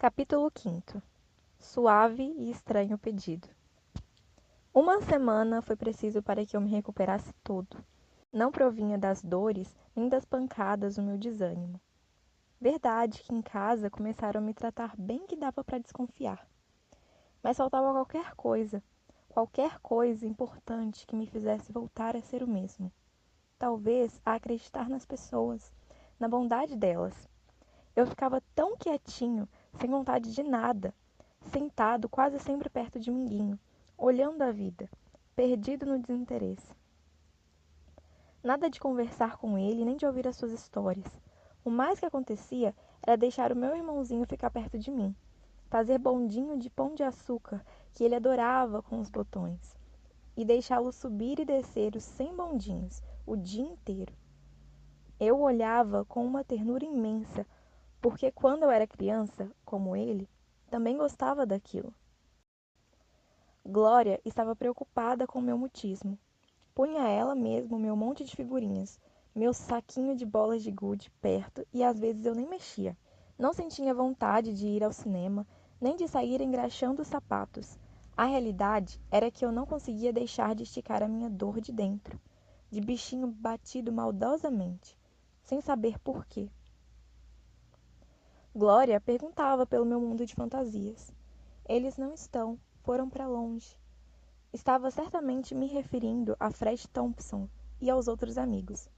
Capítulo 5 Suave e estranho pedido. Uma semana foi preciso para que eu me recuperasse todo. Não provinha das dores nem das pancadas o meu desânimo. Verdade que em casa começaram a me tratar bem que dava para desconfiar. Mas faltava qualquer coisa, qualquer coisa importante que me fizesse voltar a ser o mesmo. Talvez a acreditar nas pessoas, na bondade delas. Eu ficava tão quietinho sem vontade de nada, sentado quase sempre perto de Minguinho, olhando a vida, perdido no desinteresse. Nada de conversar com ele, nem de ouvir as suas histórias. O mais que acontecia era deixar o meu irmãozinho ficar perto de mim, fazer bondinho de pão de açúcar que ele adorava com os botões, e deixá-lo subir e descer os cem bondinhos o dia inteiro. Eu olhava com uma ternura imensa porque quando eu era criança, como ele, também gostava daquilo. Glória estava preocupada com meu mutismo. Punha ela mesmo meu monte de figurinhas, meu saquinho de bolas de gude perto e às vezes eu nem mexia. Não sentia vontade de ir ao cinema, nem de sair engraxando os sapatos. A realidade era que eu não conseguia deixar de esticar a minha dor de dentro, de bichinho batido maldosamente, sem saber por quê. Glória perguntava pelo meu mundo de fantasias. Eles não estão, foram para longe. Estava certamente me referindo a Fred Thompson e aos outros amigos.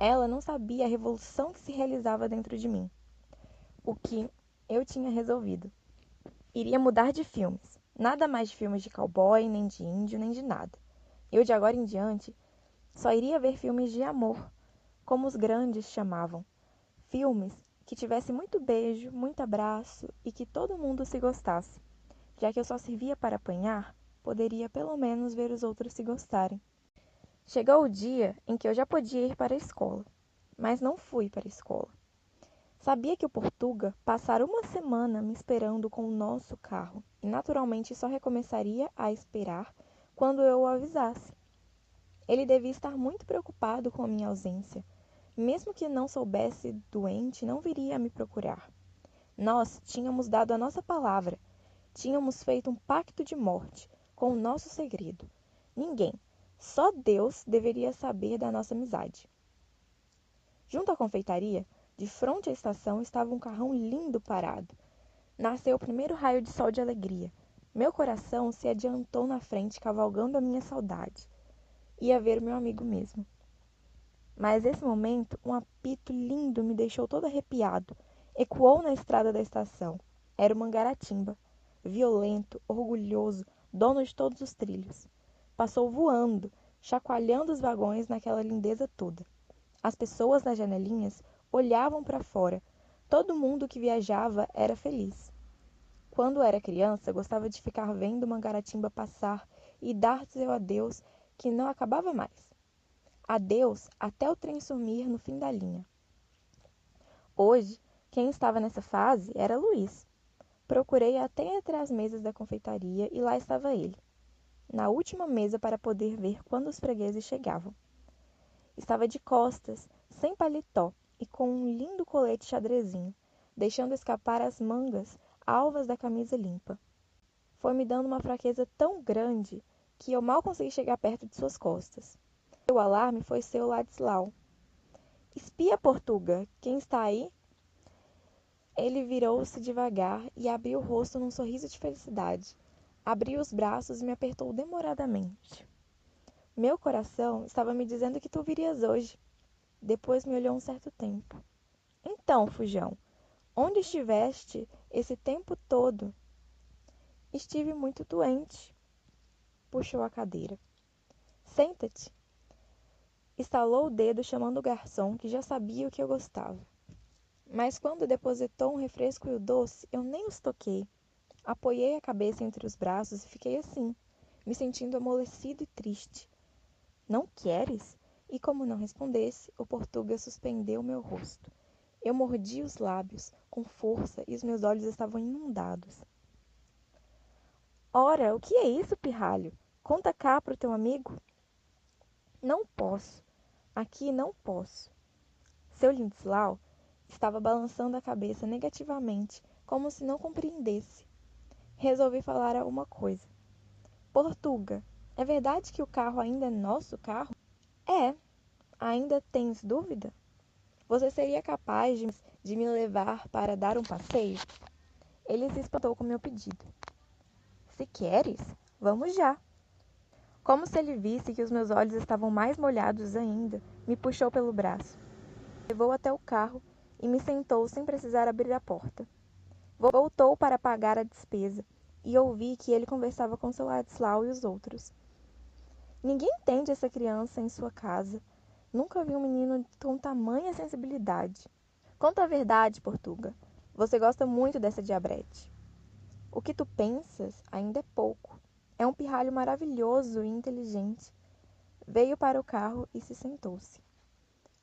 Ela não sabia a revolução que se realizava dentro de mim. O que eu tinha resolvido. Iria mudar de filmes. Nada mais de filmes de cowboy, nem de índio, nem de nada. Eu, de agora em diante, só iria ver filmes de amor, como os grandes chamavam. Filmes que tivesse muito beijo, muito abraço e que todo mundo se gostasse. Já que eu só servia para apanhar, poderia pelo menos ver os outros se gostarem. Chegou o dia em que eu já podia ir para a escola, mas não fui para a escola. Sabia que o Portuga passara uma semana me esperando com o nosso carro e naturalmente só recomeçaria a esperar quando eu o avisasse. Ele devia estar muito preocupado com a minha ausência mesmo que não soubesse doente, não viria a me procurar. Nós tínhamos dado a nossa palavra, tínhamos feito um pacto de morte com o nosso segredo. Ninguém, só Deus deveria saber da nossa amizade. Junto à confeitaria, de frente à estação, estava um carrão lindo parado. Nasceu o primeiro raio de sol de alegria. Meu coração se adiantou na frente, cavalgando a minha saudade. Ia ver meu amigo mesmo. Mas nesse momento, um apito lindo me deixou todo arrepiado. Ecoou na estrada da estação. Era o Mangaratimba, violento, orgulhoso, dono de todos os trilhos. Passou voando, chacoalhando os vagões naquela lindeza toda. As pessoas nas janelinhas olhavam para fora. Todo mundo que viajava era feliz. Quando era criança, gostava de ficar vendo o Mangaratimba passar e dar seu adeus que não acabava mais. Adeus até o trem sumir no fim da linha. Hoje, quem estava nessa fase era Luiz. Procurei até entre as mesas da confeitaria e lá estava ele, na última mesa para poder ver quando os fregueses chegavam. Estava de costas, sem paletó e com um lindo colete xadrezinho, deixando escapar as mangas alvas da camisa limpa. Foi me dando uma fraqueza tão grande que eu mal consegui chegar perto de suas costas. O alarme foi seu Ladislau. Espia, Portuga, quem está aí? Ele virou-se devagar e abriu o rosto num sorriso de felicidade. Abriu os braços e me apertou demoradamente. Meu coração estava me dizendo que tu virias hoje. Depois me olhou um certo tempo. Então, Fujão, onde estiveste esse tempo todo? Estive muito doente. Puxou a cadeira. Senta-te. Estalou o dedo chamando o garçom, que já sabia o que eu gostava. Mas quando depositou um refresco e o doce, eu nem os toquei. Apoiei a cabeça entre os braços e fiquei assim, me sentindo amolecido e triste. Não queres? E como não respondesse, o português suspendeu meu rosto. Eu mordi os lábios com força e os meus olhos estavam inundados. Ora, o que é isso, pirralho? Conta cá pro teu amigo. Não posso. Aqui não posso. Seu Lindislau estava balançando a cabeça negativamente, como se não compreendesse. Resolvi falar alguma coisa. Portuga, é verdade que o carro ainda é nosso carro? É. Ainda tens dúvida? Você seria capaz de, de me levar para dar um passeio? Ele se espantou com meu pedido. Se queres, vamos já. Como se ele visse que os meus olhos estavam mais molhados ainda, me puxou pelo braço. Levou até o carro e me sentou sem precisar abrir a porta. Voltou para pagar a despesa e ouvi que ele conversava com seu Ladislau e os outros. Ninguém entende essa criança em sua casa. Nunca vi um menino com tamanha sensibilidade. Conta a verdade, Portuga. Você gosta muito dessa diabrete. O que tu pensas ainda é pouco. É um pirralho maravilhoso e inteligente. Veio para o carro e se sentou-se.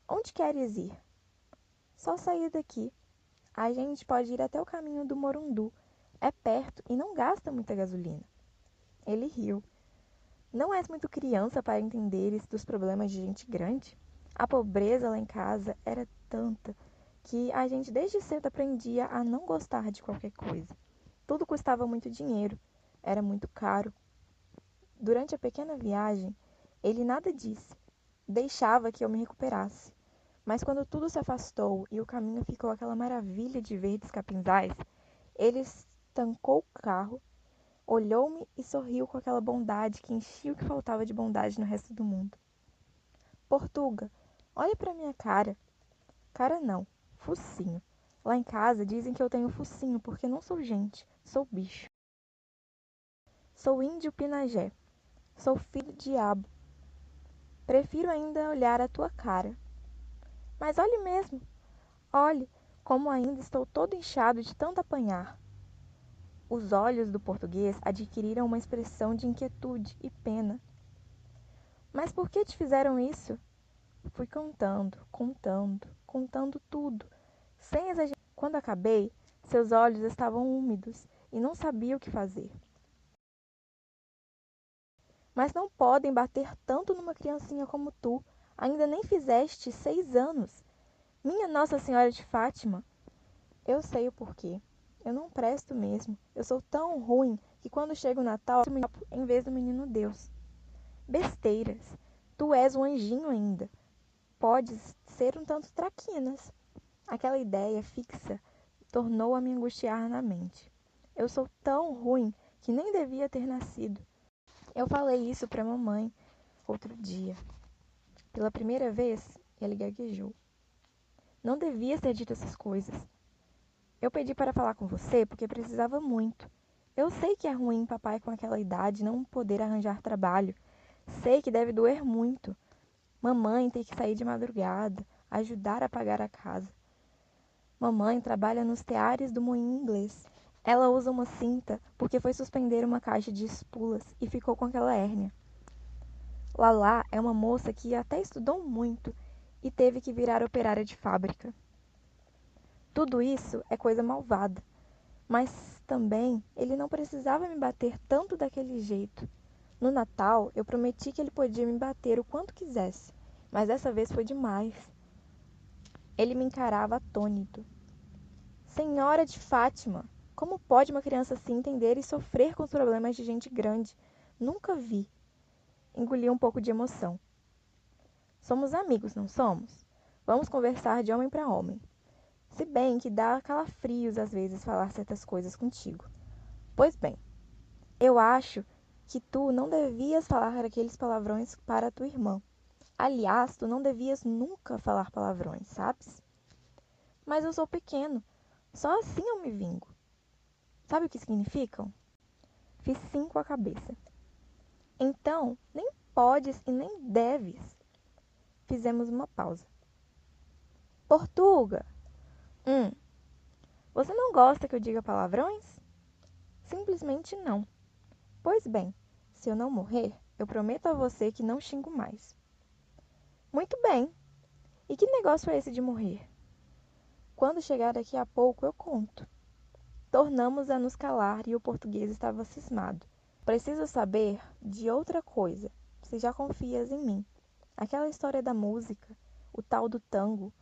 Onde queres ir? Só sair daqui. A gente pode ir até o caminho do Morundu. É perto e não gasta muita gasolina. Ele riu. Não és muito criança para entenderes dos problemas de gente grande? A pobreza lá em casa era tanta que a gente desde cedo aprendia a não gostar de qualquer coisa. Tudo custava muito dinheiro, era muito caro. Durante a pequena viagem, ele nada disse, deixava que eu me recuperasse. Mas quando tudo se afastou e o caminho ficou aquela maravilha de verdes capinzais, ele estancou o carro, olhou-me e sorriu com aquela bondade que enchia o que faltava de bondade no resto do mundo. Portuga, olhe para minha cara. Cara não, focinho. Lá em casa dizem que eu tenho focinho porque não sou gente, sou bicho. Sou índio pinagé. Sou filho do diabo. Prefiro ainda olhar a tua cara. Mas olhe mesmo. Olhe como ainda estou todo inchado de tanto apanhar. Os olhos do português adquiriram uma expressão de inquietude e pena. Mas por que te fizeram isso? Fui contando, contando, contando tudo, sem exagerar. Quando acabei, seus olhos estavam úmidos e não sabia o que fazer. Mas não podem bater tanto numa criancinha como tu. Ainda nem fizeste seis anos. Minha Nossa Senhora de Fátima. Eu sei o porquê. Eu não presto mesmo. Eu sou tão ruim que quando chega o Natal, em vez do menino Deus. Besteiras. Tu és um anjinho ainda. Podes ser um tanto traquinas. Aquela ideia fixa tornou a me angustiar na mente. Eu sou tão ruim que nem devia ter nascido. Eu falei isso para mamãe outro dia. Pela primeira vez, ele gaguejou. Não devia ter dito essas coisas. Eu pedi para falar com você porque precisava muito. Eu sei que é ruim papai com aquela idade não poder arranjar trabalho. Sei que deve doer muito. Mamãe ter que sair de madrugada, ajudar a pagar a casa. Mamãe trabalha nos teares do moinho inglês. Ela usa uma cinta porque foi suspender uma caixa de espulas e ficou com aquela hérnia. Lala é uma moça que até estudou muito e teve que virar operária de fábrica. Tudo isso é coisa malvada, mas também ele não precisava me bater tanto daquele jeito. No Natal, eu prometi que ele podia me bater o quanto quisesse, mas dessa vez foi demais. Ele me encarava atônito. Senhora de Fátima, como pode uma criança assim entender e sofrer com os problemas de gente grande? Nunca vi. Engoli um pouco de emoção. Somos amigos, não somos? Vamos conversar de homem para homem. Se bem que dá calafrios às vezes falar certas coisas contigo. Pois bem, eu acho que tu não devias falar aqueles palavrões para tua irmã. Aliás, tu não devias nunca falar palavrões, sabes? Mas eu sou pequeno. Só assim eu me vingo. Sabe o que significam? Fiz cinco a cabeça. Então, nem podes e nem deves. Fizemos uma pausa. Portuga! Hum. Você não gosta que eu diga palavrões? Simplesmente não. Pois bem, se eu não morrer, eu prometo a você que não xingo mais. Muito bem. E que negócio é esse de morrer? Quando chegar daqui a pouco, eu conto. Tornamos a nos calar e o português estava cismado. Preciso saber de outra coisa, se já confias em mim. Aquela história da música, o tal do tango.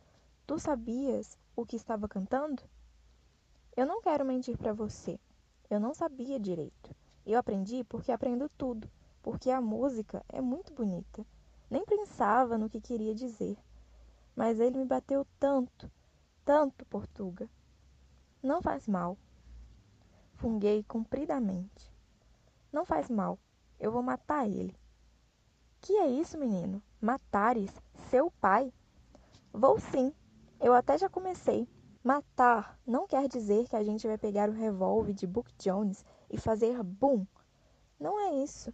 Tu sabias o que estava cantando? Eu não quero mentir para você. Eu não sabia direito. Eu aprendi porque aprendo tudo, porque a música é muito bonita. Nem pensava no que queria dizer. Mas ele me bateu tanto, tanto, Portuga. Não faz mal. Funguei compridamente. Não faz mal. Eu vou matar ele. Que é isso, menino? Matares seu pai? Vou sim. Eu até já comecei. Matar não quer dizer que a gente vai pegar o revólver de Book Jones e fazer bum. Não é isso.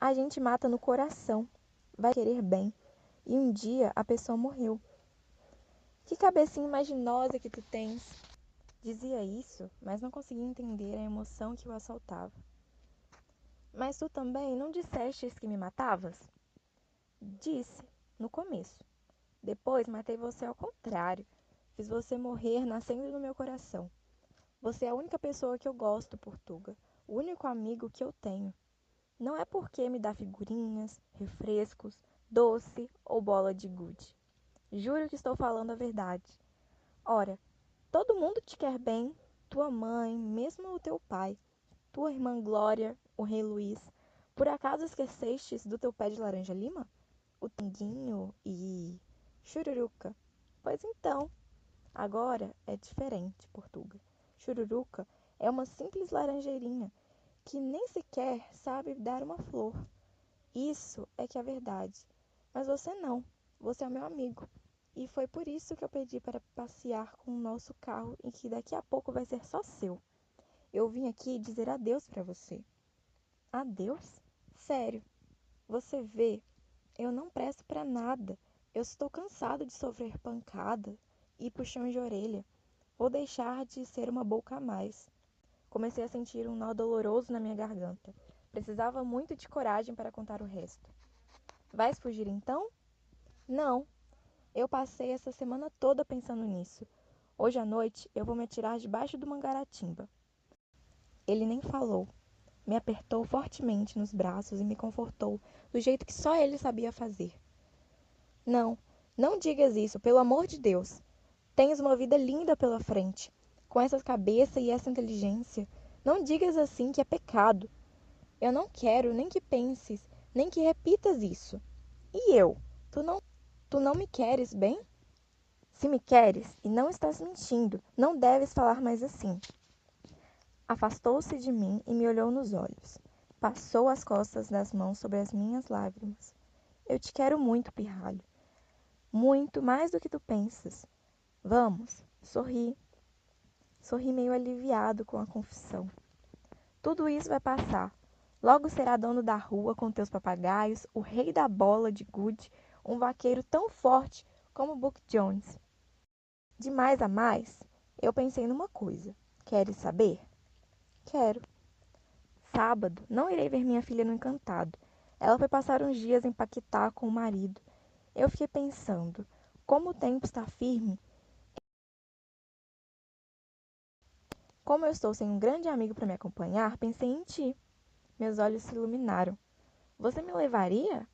A gente mata no coração, vai querer bem. E um dia a pessoa morreu. Que cabecinha imaginosa que tu tens. Dizia isso, mas não conseguia entender a emoção que o assaltava. Mas tu também não dissestes que me matavas? Disse, no começo. Depois matei você ao contrário Fiz você morrer nascendo no meu coração. Você é a única pessoa que eu gosto, Portuga. O único amigo que eu tenho. Não é porque me dá figurinhas, refrescos, doce ou bola de gude. Juro que estou falando a verdade. Ora, todo mundo te quer bem, tua mãe, mesmo o teu pai, tua irmã Glória, o rei Luís. Por acaso esquecestes do teu pé de laranja lima? O tanguinho e chururuca? Pois então, Agora é diferente, Portuga. Chururuca é uma simples laranjeirinha que nem sequer sabe dar uma flor. Isso é que é verdade. Mas você não. Você é meu amigo. E foi por isso que eu pedi para passear com o nosso carro e que daqui a pouco vai ser só seu. Eu vim aqui dizer adeus para você. Adeus? Sério. Você vê, eu não presto para nada. Eu estou cansado de sofrer pancada, e puxões de orelha. Vou deixar de ser uma boca a mais. Comecei a sentir um nó doloroso na minha garganta. Precisava muito de coragem para contar o resto. Vais fugir então? Não. Eu passei essa semana toda pensando nisso. Hoje à noite eu vou me atirar debaixo do mangaratimba. Ele nem falou. Me apertou fortemente nos braços e me confortou do jeito que só ele sabia fazer. Não, não digas isso, pelo amor de Deus. Tens uma vida linda pela frente. Com essa cabeça e essa inteligência, não digas assim que é pecado. Eu não quero nem que penses, nem que repitas isso. E eu? Tu não, tu não me queres bem? Se me queres e não estás mentindo, não deves falar mais assim. Afastou-se de mim e me olhou nos olhos. Passou as costas das mãos sobre as minhas lágrimas. Eu te quero muito, pirralho. Muito mais do que tu pensas. Vamos, sorri. Sorri meio aliviado com a confissão. Tudo isso vai passar. Logo será dono da rua com teus papagaios, o rei da bola de gude, um vaqueiro tão forte como Buck Jones. De mais a mais, eu pensei numa coisa. Queres saber? Quero. Sábado, não irei ver minha filha no Encantado. Ela foi passar uns dias em Paquetá com o marido. Eu fiquei pensando, como o tempo está firme, Como eu estou sem um grande amigo para me acompanhar, pensei em ti. Meus olhos se iluminaram. Você me levaria?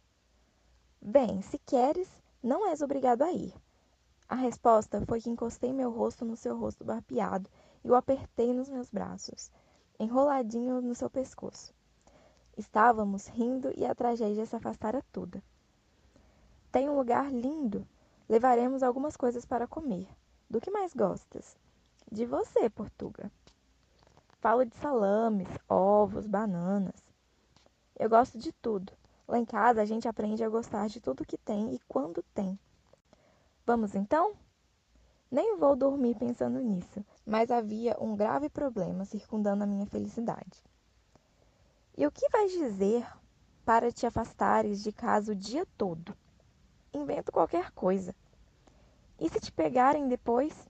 Bem, se queres, não és obrigado a ir. A resposta foi que encostei meu rosto no seu rosto barbeado e o apertei nos meus braços, enroladinho no seu pescoço. Estávamos rindo e a tragédia se afastara toda. Tem um lugar lindo. Levaremos algumas coisas para comer. Do que mais gostas? De você, Portuga. Falo de salames, ovos, bananas. Eu gosto de tudo. Lá em casa a gente aprende a gostar de tudo que tem e quando tem. Vamos então? Nem vou dormir pensando nisso, mas havia um grave problema circundando a minha felicidade. E o que vais dizer para te afastares de casa o dia todo? Invento qualquer coisa. E se te pegarem depois?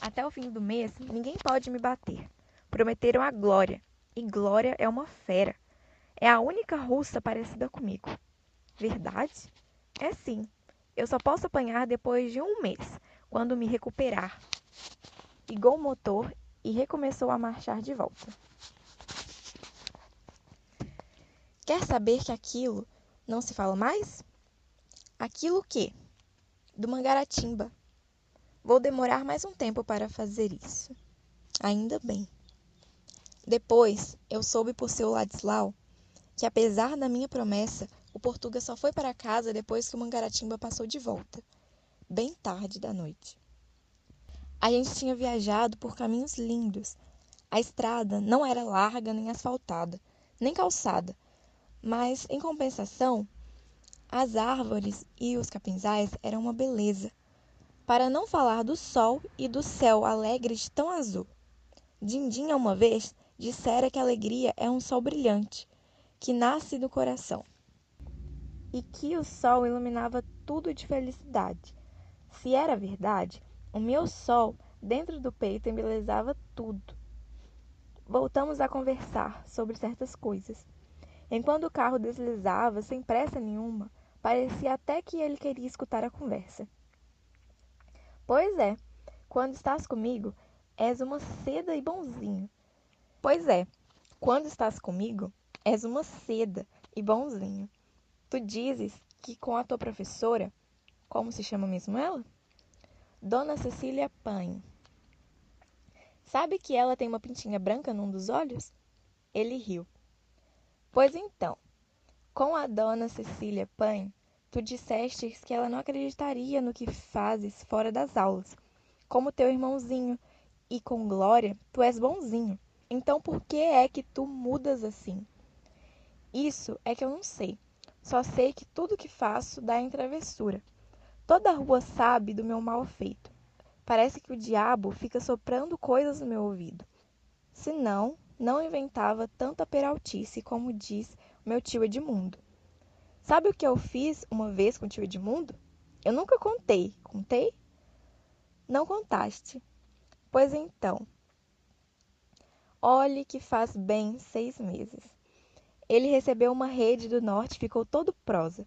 Até o fim do mês, ninguém pode me bater. Prometeram a Glória, e Glória é uma fera. É a única russa parecida comigo. Verdade? É sim. Eu só posso apanhar depois de um mês, quando me recuperar. Ligou o motor e recomeçou a marchar de volta. Quer saber que aquilo não se fala mais? Aquilo o quê? Do Mangaratimba. Vou demorar mais um tempo para fazer isso. Ainda bem. Depois, eu soube por seu Ladislau que, apesar da minha promessa, o Portuga só foi para casa depois que o Mangaratimba passou de volta, bem tarde da noite. A gente tinha viajado por caminhos lindos. A estrada não era larga nem asfaltada, nem calçada, mas, em compensação, as árvores e os capinzais eram uma beleza, para não falar do sol e do céu alegre de tão azul. Dindinha uma vez dissera que a alegria é um sol brilhante, que nasce do coração, e que o sol iluminava tudo de felicidade. Se era verdade, o meu sol dentro do peito embelezava tudo. Voltamos a conversar sobre certas coisas. Enquanto o carro deslizava sem pressa nenhuma, parecia até que ele queria escutar a conversa. Pois é, quando estás comigo, és uma seda e bonzinho. Pois é, quando estás comigo, és uma seda e bonzinho. Tu dizes que com a tua professora, como se chama mesmo ela? Dona Cecília Paim. Sabe que ela tem uma pintinha branca num dos olhos? Ele riu. Pois então, com a dona Cecília Paim, tu disseste que ela não acreditaria no que fazes fora das aulas, como teu irmãozinho, e com Glória tu és bonzinho. Então por que é que tu mudas assim? Isso é que eu não sei. Só sei que tudo que faço dá em travessura. Toda a rua sabe do meu mal feito. Parece que o diabo fica soprando coisas no meu ouvido. Senão, não inventava tanta peraltice como diz meu tio Edmundo. Sabe o que eu fiz uma vez com o tio Edmundo? Eu nunca contei. Contei? Não contaste. Pois então. Olhe que faz bem seis meses. Ele recebeu uma rede do norte e ficou todo prosa.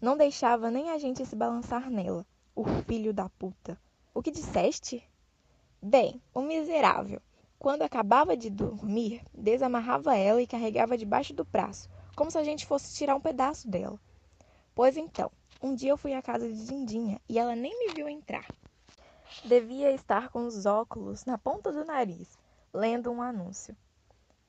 Não deixava nem a gente se balançar nela. O filho da puta. O que disseste? Bem, o miserável. Quando acabava de dormir, desamarrava ela e carregava debaixo do braço, como se a gente fosse tirar um pedaço dela. Pois então, um dia eu fui à casa de Dindinha e ela nem me viu entrar. Devia estar com os óculos na ponta do nariz, lendo um anúncio.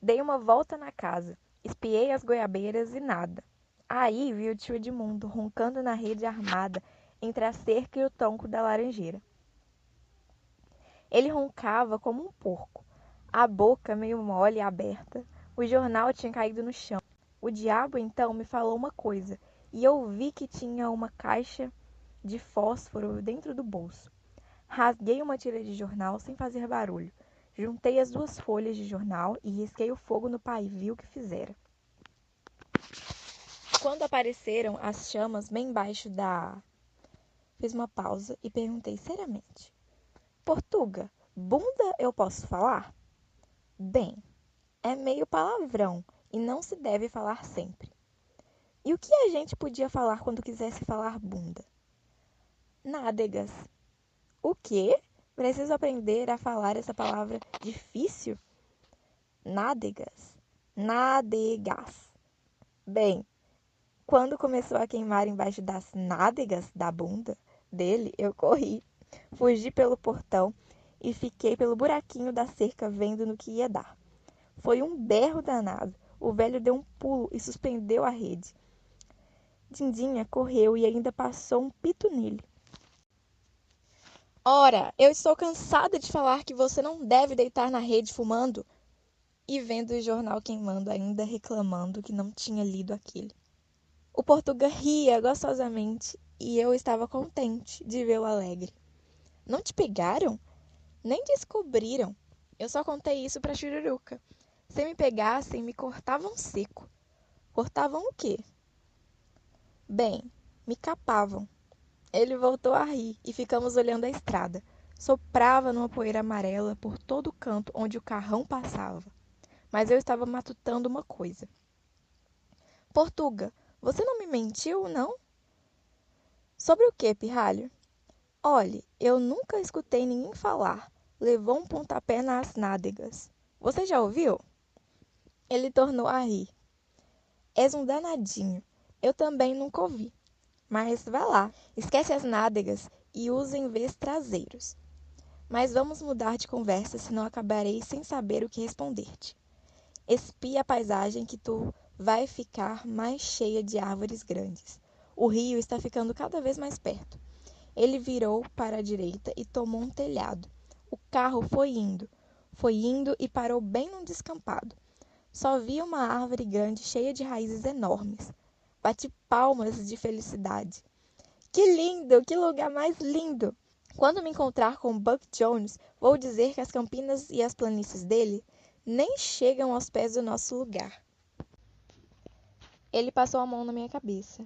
Dei uma volta na casa, espiei as goiabeiras e nada. Aí vi o tio Edmundo roncando na rede armada entre a cerca e o tronco da laranjeira. Ele roncava como um porco, a boca meio mole e aberta. O jornal tinha caído no chão. O diabo então me falou uma coisa, e eu vi que tinha uma caixa de fósforo dentro do bolso. Rasguei uma tira de jornal sem fazer barulho. Juntei as duas folhas de jornal e risquei o fogo no pavio que fizera. Quando apareceram as chamas bem embaixo da. Fiz uma pausa e perguntei seriamente: Portuga, bunda eu posso falar? Bem, é meio palavrão e não se deve falar sempre. E o que a gente podia falar quando quisesse falar bunda? Nádegas. O quê? Preciso aprender a falar essa palavra difícil? Nádegas. Nádegas. Bem, quando começou a queimar embaixo das nádegas da bunda dele, eu corri, fugi pelo portão e fiquei pelo buraquinho da cerca vendo no que ia dar. Foi um berro danado. O velho deu um pulo e suspendeu a rede. Dindinha correu e ainda passou um pito nele. Ora, eu estou cansada de falar que você não deve deitar na rede fumando e vendo o jornal queimando, ainda reclamando que não tinha lido aquele. O Portuga ria gostosamente e eu estava contente de vê-lo alegre. Não te pegaram? Nem descobriram. Eu só contei isso para Chururuca. Se me pegassem, me cortavam seco. Cortavam o quê? Bem, me capavam. Ele voltou a rir e ficamos olhando a estrada. Soprava numa poeira amarela por todo o canto onde o carrão passava. Mas eu estava matutando uma coisa. Portuga, você não me mentiu, não? Sobre o que, pirralho? Olhe, eu nunca escutei ninguém falar. Levou um pontapé nas nádegas. Você já ouviu? Ele tornou a rir. És um danadinho. Eu também nunca ouvi. Mas vá lá, esquece as nádegas e usa em vez traseiros. Mas vamos mudar de conversa, senão acabarei sem saber o que responder-te. Espia a paisagem que tu vai ficar mais cheia de árvores grandes. O rio está ficando cada vez mais perto. Ele virou para a direita e tomou um telhado. O carro foi indo, foi indo e parou bem num descampado. Só via uma árvore grande cheia de raízes enormes. Bati palmas de felicidade. Que lindo! Que lugar mais lindo! Quando me encontrar com Buck Jones, vou dizer que as campinas e as planícies dele nem chegam aos pés do nosso lugar. Ele passou a mão na minha cabeça.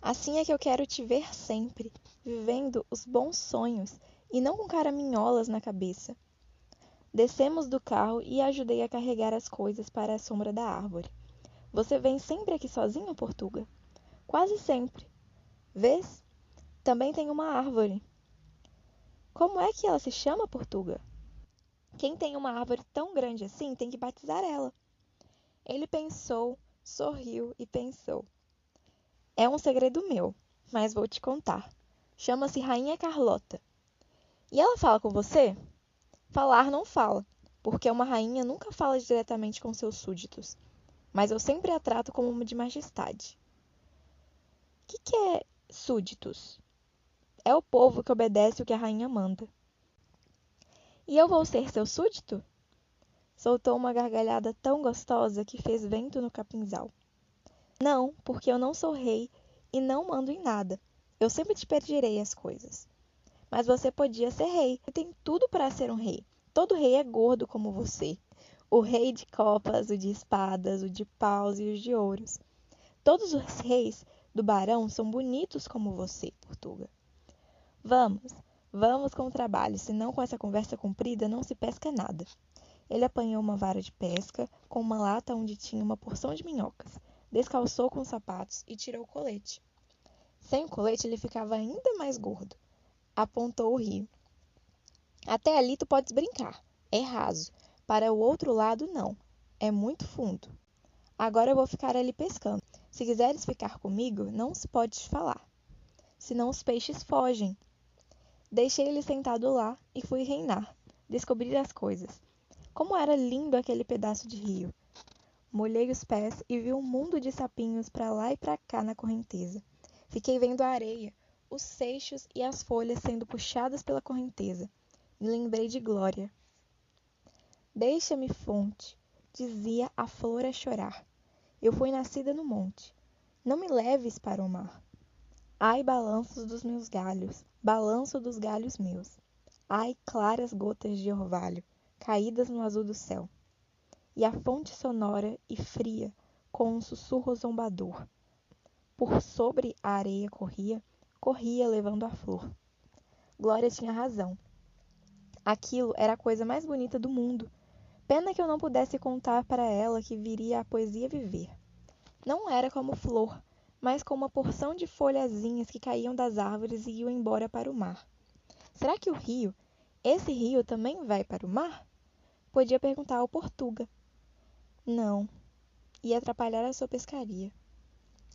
Assim é que eu quero te ver sempre, vivendo os bons sonhos e não com caraminholas na cabeça. Descemos do carro e ajudei a carregar as coisas para a sombra da árvore. Você vem sempre aqui sozinho, Portuga? Quase sempre. Vês? Também tem uma árvore. Como é que ela se chama, Portuga? Quem tem uma árvore tão grande assim tem que batizar ela. Ele pensou, sorriu e pensou. É um segredo meu, mas vou te contar. Chama-se Rainha Carlota. E ela fala com você? Falar não fala, porque uma rainha nunca fala diretamente com seus súditos, mas eu sempre a trato como uma de majestade. O que, que é súditos? É o povo que obedece o que a rainha manda. E eu vou ser seu súdito? Soltou uma gargalhada tão gostosa que fez vento no capinzal. Não, porque eu não sou rei e não mando em nada. Eu sempre te pedirei as coisas. Mas você podia ser rei. Você tem tudo para ser um rei. Todo rei é gordo como você. O rei de copas, o de espadas, o de paus e os de ouros. Todos os reis do barão são bonitos como você, Portuga. Vamos, vamos com o trabalho, senão com essa conversa comprida não se pesca nada. Ele apanhou uma vara de pesca com uma lata onde tinha uma porção de minhocas descalçou com os sapatos e tirou o colete. Sem o colete, ele ficava ainda mais gordo. Apontou o rio. Até ali tu podes brincar. É raso. Para o outro lado, não. É muito fundo. Agora eu vou ficar ali pescando. Se quiseres ficar comigo, não se pode falar. Senão os peixes fogem. Deixei ele sentado lá e fui reinar, descobrir as coisas. Como era lindo aquele pedaço de rio molhei os pés e vi um mundo de sapinhos para lá e para cá na correnteza. Fiquei vendo a areia, os seixos e as folhas sendo puxadas pela correnteza. Me lembrei de Glória. Deixa-me, fonte, dizia a flor a chorar. Eu fui nascida no monte. Não me leves para o mar. Ai, balanços dos meus galhos, balanço dos galhos meus. Ai, claras gotas de orvalho, caídas no azul do céu e a fonte sonora e fria com um sussurro zombador. Por sobre a areia corria, corria levando a flor. Glória tinha razão. Aquilo era a coisa mais bonita do mundo. Pena que eu não pudesse contar para ela que viria a poesia viver. Não era como flor, mas com uma porção de folhazinhas que caíam das árvores e iam embora para o mar. Será que o rio, esse rio também vai para o mar? Podia perguntar ao Portuga. Não, ia atrapalhar a sua pescaria.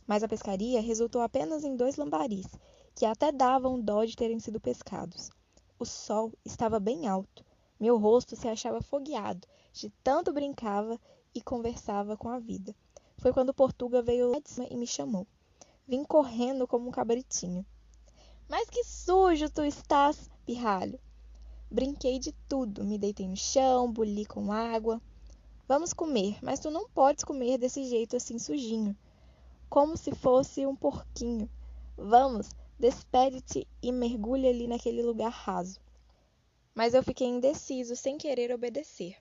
Mas a pescaria resultou apenas em dois lambaris, que até davam dó de terem sido pescados. O sol estava bem alto. Meu rosto se achava fogueado, de tanto brincava e conversava com a vida. Foi quando Portuga veio lá de cima e me chamou. Vim correndo como um cabritinho. Mas que sujo tu estás, pirralho! Brinquei de tudo, me deitei no chão, buli com água. Vamos comer, mas tu não podes comer desse jeito assim sujinho, como se fosse um porquinho. Vamos, despede-te e mergulha ali naquele lugar raso. Mas eu fiquei indeciso, sem querer obedecer.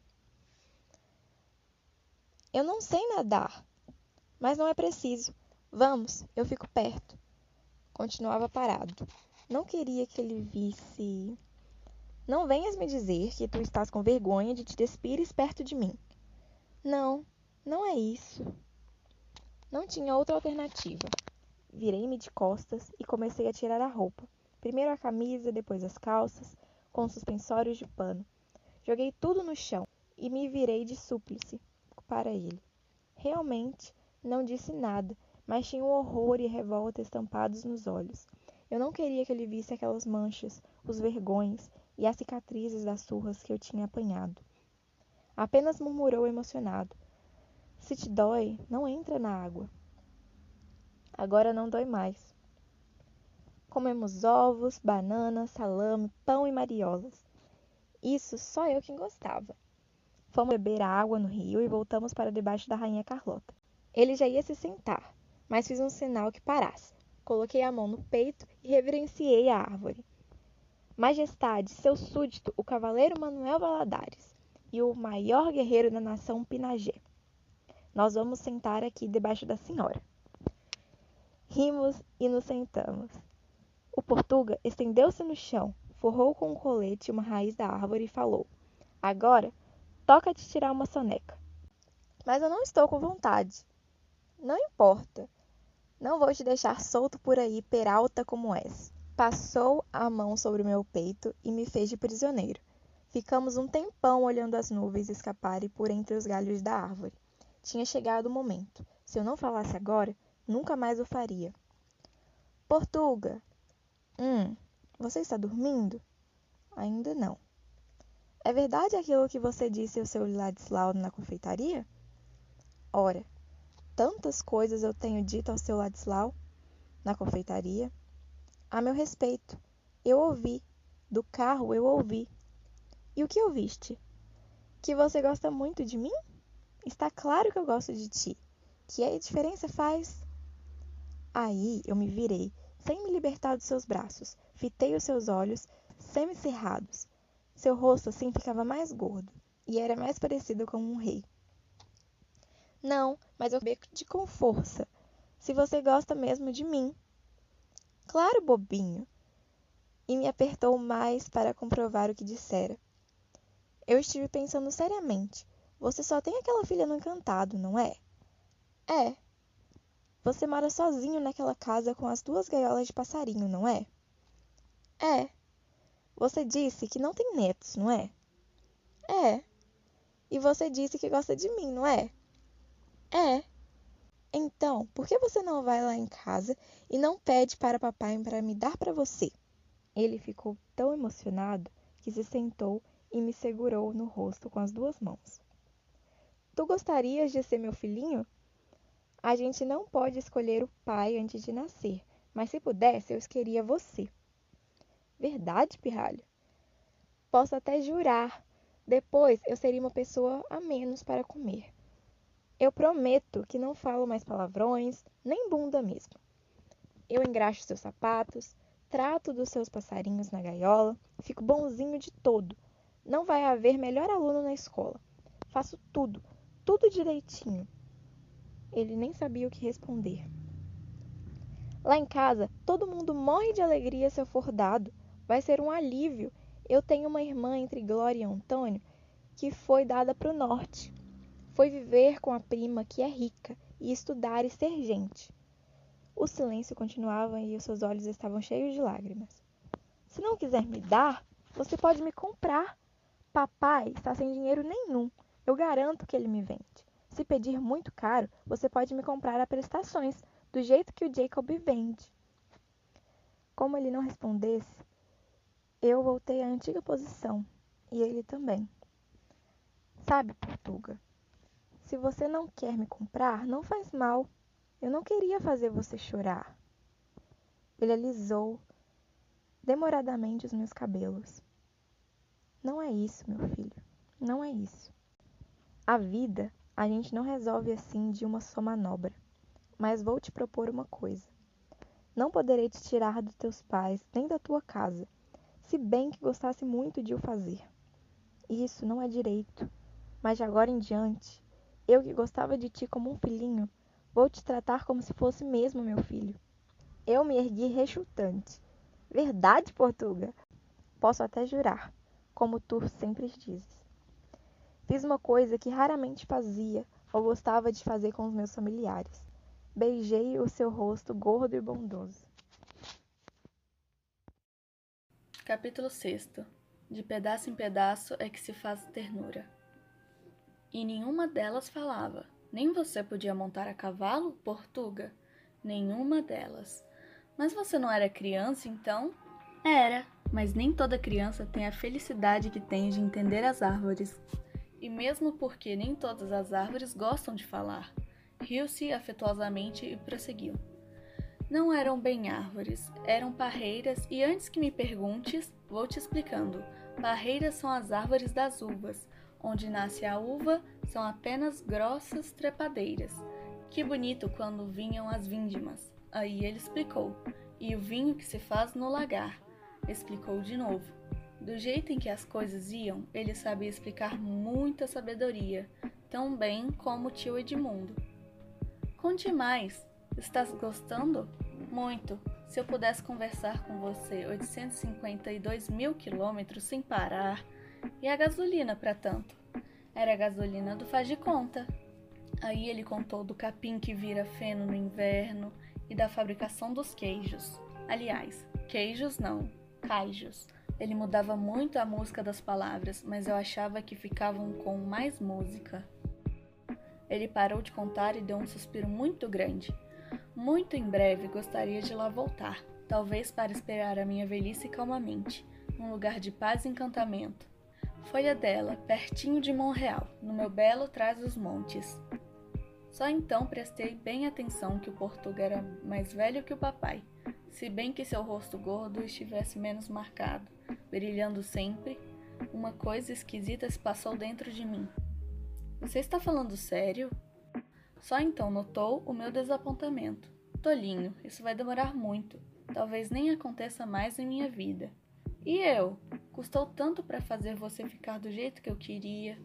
Eu não sei nadar, mas não é preciso. Vamos, eu fico perto. Continuava parado. Não queria que ele visse. Não venhas me dizer que tu estás com vergonha de te despires perto de mim. Não, não é isso. Não tinha outra alternativa. Virei-me de costas e comecei a tirar a roupa. Primeiro a camisa, depois as calças, com suspensórios de pano. Joguei tudo no chão e me virei de súplice para ele. Realmente não disse nada, mas tinha um horror e revolta estampados nos olhos. Eu não queria que ele visse aquelas manchas, os vergões, e as cicatrizes das surras que eu tinha apanhado. Apenas murmurou emocionado: Se te dói, não entra na água. Agora não dói mais. Comemos ovos, bananas, salame, pão e mariolas. Isso só eu quem gostava. Fomos beber água no rio e voltamos para debaixo da rainha Carlota. Ele já ia se sentar, mas fiz um sinal que parasse. Coloquei a mão no peito e reverenciei a árvore. Majestade, seu súdito, o cavaleiro Manuel Valadares e o maior guerreiro da nação Pinagé. Nós vamos sentar aqui debaixo da senhora. Rimos e nos sentamos. O Portuga estendeu-se no chão, forrou com um colete uma raiz da árvore e falou: Agora, toca-te tirar uma soneca. Mas eu não estou com vontade. Não importa. Não vou te deixar solto por aí, peralta como és. Passou a mão sobre o meu peito e me fez de prisioneiro. Ficamos um tempão olhando as nuvens escaparem por entre os galhos da árvore. Tinha chegado o momento. Se eu não falasse agora, nunca mais o faria. Portuga, Hum, você está dormindo? Ainda não. É verdade aquilo que você disse ao seu Ladislau na confeitaria? Ora, tantas coisas eu tenho dito ao seu Ladislau na confeitaria. A meu respeito, eu ouvi. Do carro eu ouvi. E o que ouviste? Que você gosta muito de mim? Está claro que eu gosto de ti. Que a diferença faz? Aí eu me virei sem me libertar dos seus braços. Fitei os seus olhos, semicerrados. Seu rosto assim ficava mais gordo, e era mais parecido com um rei. Não, mas eu beco de com força. Se você gosta mesmo de mim. Claro, bobinho. E me apertou mais para comprovar o que dissera. Eu estive pensando seriamente. Você só tem aquela filha no encantado, não é? É, você mora sozinho naquela casa com as duas gaiolas de passarinho, não é? É. Você disse que não tem netos, não é? É. E você disse que gosta de mim, não é? É. Então, por que você não vai lá em casa e não pede para papai para me dar para você? Ele ficou tão emocionado que se sentou e me segurou no rosto com as duas mãos. Tu gostarias de ser meu filhinho? A gente não pode escolher o pai antes de nascer, mas se pudesse, eu escolheria você. Verdade, pirralho? Posso até jurar. Depois eu seria uma pessoa a menos para comer. Eu prometo que não falo mais palavrões, nem bunda mesmo. Eu engraxo seus sapatos, trato dos seus passarinhos na gaiola, fico bonzinho de todo. Não vai haver melhor aluno na escola. Faço tudo, tudo direitinho. Ele nem sabia o que responder. Lá em casa, todo mundo morre de alegria se eu for dado. Vai ser um alívio. Eu tenho uma irmã entre Glória e Antônio que foi dada para o norte. Foi viver com a prima que é rica e estudar e ser gente. O silêncio continuava e os seus olhos estavam cheios de lágrimas. Se não quiser me dar, você pode me comprar. Papai está sem dinheiro nenhum. Eu garanto que ele me vende. Se pedir muito caro, você pode me comprar a prestações, do jeito que o Jacob vende. Como ele não respondesse, eu voltei à antiga posição, e ele também. Sabe, Portuga, se você não quer me comprar, não faz mal. Eu não queria fazer você chorar. Ele alisou demoradamente os meus cabelos. Não é isso, meu filho. Não é isso. A vida a gente não resolve assim de uma só manobra. Mas vou te propor uma coisa. Não poderei te tirar dos teus pais, nem da tua casa, se bem que gostasse muito de o fazer. Isso não é direito, mas de agora em diante, eu que gostava de ti como um filhinho, vou te tratar como se fosse mesmo meu filho. Eu me ergui rechutante. Verdade, Portuga? Posso até jurar, como tu sempre dizes. Fiz uma coisa que raramente fazia ou gostava de fazer com os meus familiares. Beijei o seu rosto gordo e bondoso. Capítulo 6 De pedaço em pedaço é que se faz ternura. E nenhuma delas falava. Nem você podia montar a cavalo, Portuga? Nenhuma delas. Mas você não era criança, então? Era, Mas nem toda criança tem a felicidade que tem de entender as árvores. E mesmo porque nem todas as árvores gostam de falar, riu-se afetuosamente e prosseguiu. Não eram bem árvores, eram parreiras, e antes que me perguntes, vou te explicando. Parreiras são as árvores das uvas. Onde nasce a uva são apenas grossas trepadeiras. Que bonito quando vinham as víndimas. Aí ele explicou. E o vinho que se faz no lagar. Explicou de novo. Do jeito em que as coisas iam, ele sabia explicar muita sabedoria, tão bem como o tio Edmundo. Conte mais. Estás gostando? Muito. Se eu pudesse conversar com você 852 mil quilômetros sem parar. E a gasolina para tanto? Era a gasolina do faz de conta. Aí ele contou do capim que vira feno no inverno e da fabricação dos queijos. Aliás, queijos não, caijos. Ele mudava muito a música das palavras, mas eu achava que ficavam com mais música. Ele parou de contar e deu um suspiro muito grande. Muito em breve gostaria de lá voltar, talvez para esperar a minha velhice calmamente, num lugar de paz e encantamento. Folha dela, pertinho de Monreal, no meu belo Trás dos Montes. Só então prestei bem atenção que o Portuga era mais velho que o papai, se bem que seu rosto gordo estivesse menos marcado, brilhando sempre, uma coisa esquisita se passou dentro de mim. Você está falando sério? Só então notou o meu desapontamento. Tolinho, isso vai demorar muito. Talvez nem aconteça mais em minha vida. E eu? Custou tanto para fazer você ficar do jeito que eu queria.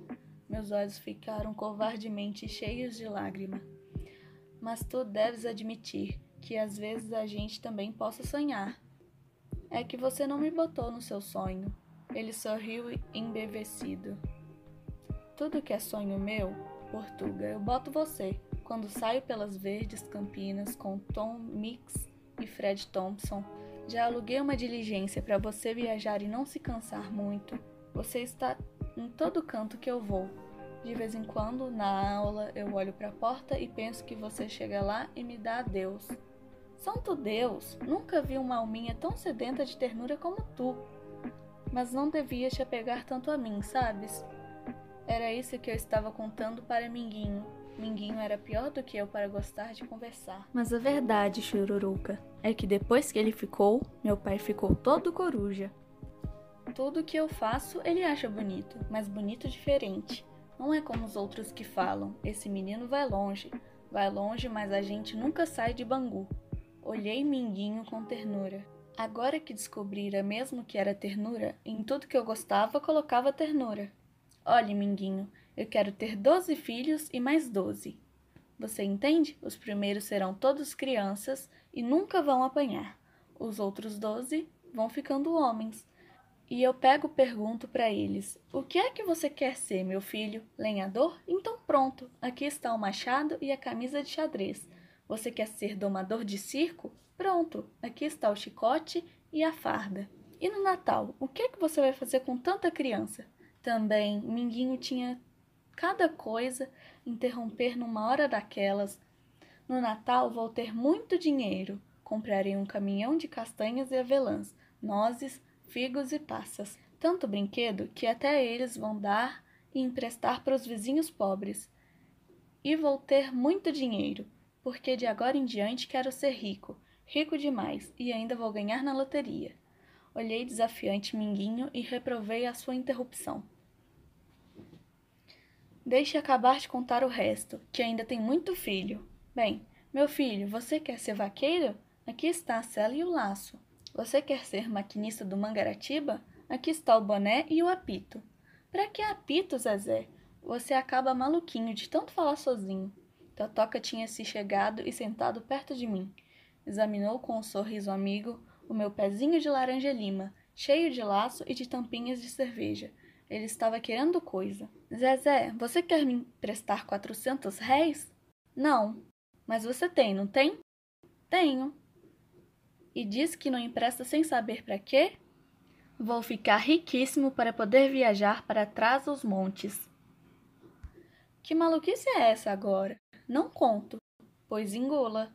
Meus olhos ficaram covardemente cheios de lágrima. Mas tu deves admitir que às vezes a gente também possa sonhar. É que você não me botou no seu sonho. Ele sorriu embevecido. Tudo que é sonho meu, Portuga, eu boto você. Quando saio pelas verdes campinas com Tom Mix e Fred Thompson, já aluguei uma diligência para você viajar e não se cansar muito. Você está em todo canto que eu vou. De vez em quando, na aula, eu olho para a porta e penso que você chega lá e me dá adeus. Santo Deus, nunca vi uma alminha tão sedenta de ternura como tu. Mas não devia te apegar tanto a mim, sabes? Era isso que eu estava contando para Minguinho. Minguinho era pior do que eu para gostar de conversar. Mas a verdade, Chururuca, é que depois que ele ficou, meu pai ficou todo coruja. Tudo que eu faço ele acha bonito, mas bonito diferente. Não é como os outros que falam: esse menino vai longe, vai longe, mas a gente nunca sai de Bangu. Olhei Minguinho com ternura. Agora que descobrira mesmo que era ternura, em tudo que eu gostava colocava ternura. Olhe, Minguinho, eu quero ter doze filhos e mais doze. Você entende? Os primeiros serão todos crianças e nunca vão apanhar. Os outros doze vão ficando homens. E eu pego pergunto para eles: O que é que você quer ser, meu filho? Lenhador? Então pronto, aqui está o machado e a camisa de xadrez. Você quer ser domador de circo? Pronto, aqui está o chicote e a farda. E no Natal, o que é que você vai fazer com tanta criança? Também, Minguinho tinha cada coisa interromper numa hora daquelas. No Natal vou ter muito dinheiro. Comprarei um caminhão de castanhas e avelãs, nozes, figos e passas. Tanto brinquedo que até eles vão dar e emprestar para os vizinhos pobres. E vou ter muito dinheiro, porque de agora em diante quero ser rico, rico demais, e ainda vou ganhar na loteria. Olhei desafiante Minguinho e reprovei a sua interrupção. Deixe acabar de contar o resto, que ainda tem muito filho. Bem, meu filho, você quer ser vaqueiro? Aqui está a cela e o laço. Você quer ser maquinista do Mangaratiba? Aqui está o boné e o apito. Para que apito, Zezé? Você acaba maluquinho de tanto falar sozinho. Totoca tinha se chegado e sentado perto de mim. Examinou com um sorriso amigo o meu pezinho de laranja lima, cheio de laço e de tampinhas de cerveja. Ele estava querendo coisa. Zezé, você quer me emprestar quatrocentos réis? Não. Mas você tem, não tem? Tenho. E diz que não empresta sem saber para quê? Vou ficar riquíssimo para poder viajar para trás dos montes. Que maluquice é essa agora? Não conto, pois engula.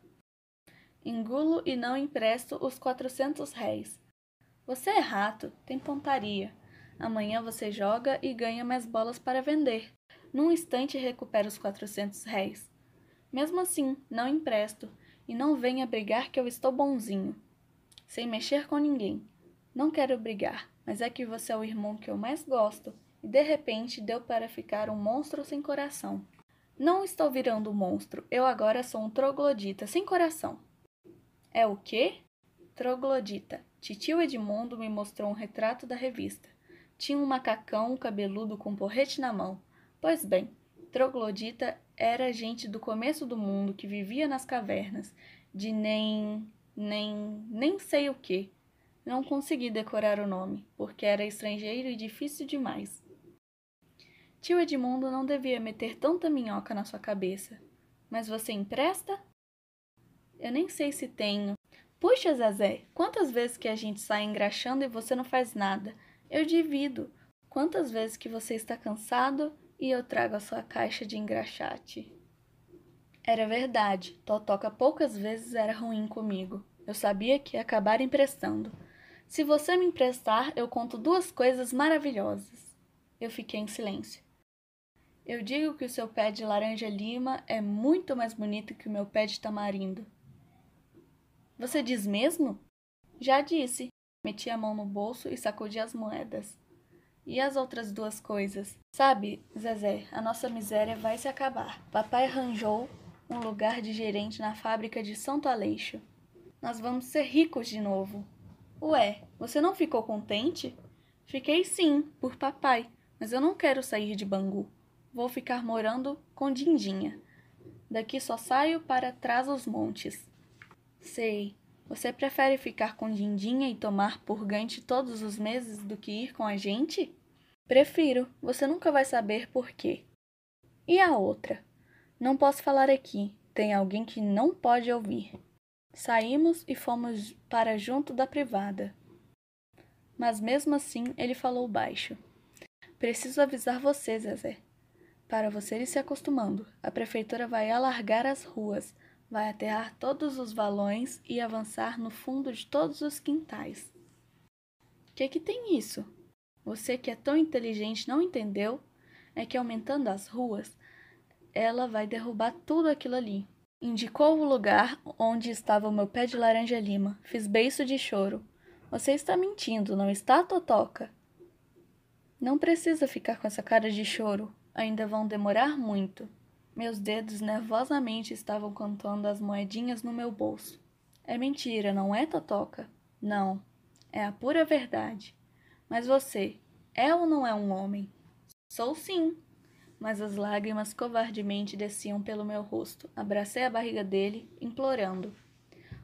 Engulo e não empresto os quatrocentos réis. Você é rato, tem pontaria. Amanhã você joga e ganha mais bolas para vender. Num instante recupera os 400 réis. Mesmo assim, não empresto, e não venha brigar que eu estou bonzinho. Sem mexer com ninguém. Não quero brigar, mas é que você é o irmão que eu mais gosto, e de repente deu para ficar um monstro sem coração. Não estou virando um monstro, eu agora sou um troglodita sem coração. É o quê? Troglodita. Titio Edmundo me mostrou um retrato da revista. Tinha um macacão cabeludo com porrete na mão. Pois bem, troglodita era gente do começo do mundo que vivia nas cavernas, de nem. nem. nem sei o que. Não consegui decorar o nome, porque era estrangeiro e difícil demais. Tio Edmundo não devia meter tanta minhoca na sua cabeça. Mas você empresta? Eu nem sei se tenho. Puxa, Zezé, quantas vezes que a gente sai engraxando e você não faz nada? Eu divido. Quantas vezes que você está cansado e eu trago a sua caixa de engraxate? Era verdade. Totoca poucas vezes era ruim comigo. Eu sabia que ia acabar emprestando. Se você me emprestar, eu conto duas coisas maravilhosas. Eu fiquei em silêncio. Eu digo que o seu pé de laranja lima é muito mais bonito que o meu pé de tamarindo. Você diz mesmo? Já disse. Meti a mão no bolso e sacudi as moedas. E as outras duas coisas? Sabe, Zezé, a nossa miséria vai se acabar. Papai arranjou um lugar de gerente na fábrica de Santo Aleixo. Nós vamos ser ricos de novo. Ué, você não ficou contente? Fiquei sim, por papai, mas eu não quero sair de Bangu. Vou ficar morando com Dindinha. Daqui só saio para trás dos montes. Sei. Você prefere ficar com Dindinha e tomar purgante todos os meses do que ir com a gente? Prefiro. Você nunca vai saber por quê. E a outra? Não posso falar aqui. Tem alguém que não pode ouvir. Saímos e fomos para junto da privada. Mas mesmo assim ele falou baixo. Preciso avisar você, Zezé. Para você ir se acostumando, a prefeitura vai alargar as ruas, vai aterrar todos os valões e avançar no fundo de todos os quintais. Que que tem isso? Você que é tão inteligente não entendeu? É que aumentando as ruas, ela vai derrubar tudo aquilo ali. Indicou o lugar onde estava o meu pé de laranja lima. Fiz beiço de choro. Você está mentindo, não está, Totoca? Não precisa ficar com essa cara de choro. Ainda vão demorar muito. Meus dedos nervosamente estavam contando as moedinhas no meu bolso. É mentira, não é, Totoca? Não, é a pura verdade. Mas você, é ou não é um homem? Sou sim. Mas as lágrimas covardemente desciam pelo meu rosto. Abracei a barriga dele, implorando.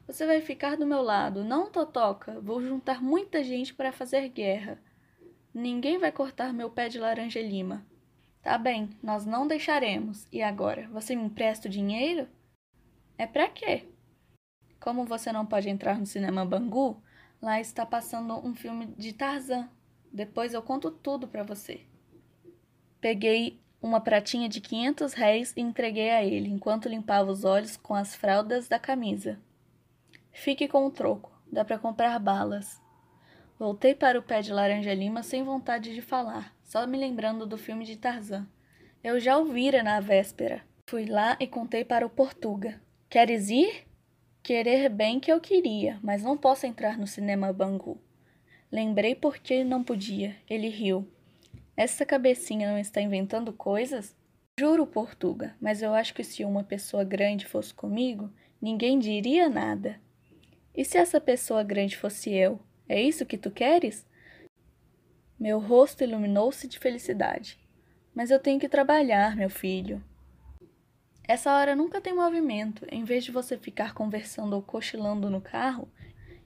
Você vai ficar do meu lado, não, Totoca? Vou juntar muita gente para fazer guerra. Ninguém vai cortar meu pé de laranja lima. Tá bem, nós não deixaremos. E agora, você me empresta o dinheiro? É para quê? Como você não pode entrar no cinema Bangu, lá está passando um filme de Tarzan. Depois eu conto tudo para você. Peguei uma pratinha de 500 réis e entreguei a ele, enquanto limpava os olhos com as fraldas da camisa. Fique com o troco, dá para comprar balas. Voltei para o pé de laranja lima sem vontade de falar, só me lembrando do filme de Tarzan. Eu já o vira na véspera. Fui lá e contei para o Portuga. Queres ir? Querer bem que eu queria, mas não posso entrar no cinema Bangu. Lembrei porque não podia. Ele riu. Essa cabecinha não está inventando coisas? Juro, Portuga, mas eu acho que se uma pessoa grande fosse comigo, ninguém diria nada. E se essa pessoa grande fosse eu? É isso que tu queres? Meu rosto iluminou-se de felicidade. Mas eu tenho que trabalhar, meu filho. Essa hora nunca tem movimento. Em vez de você ficar conversando ou cochilando no carro,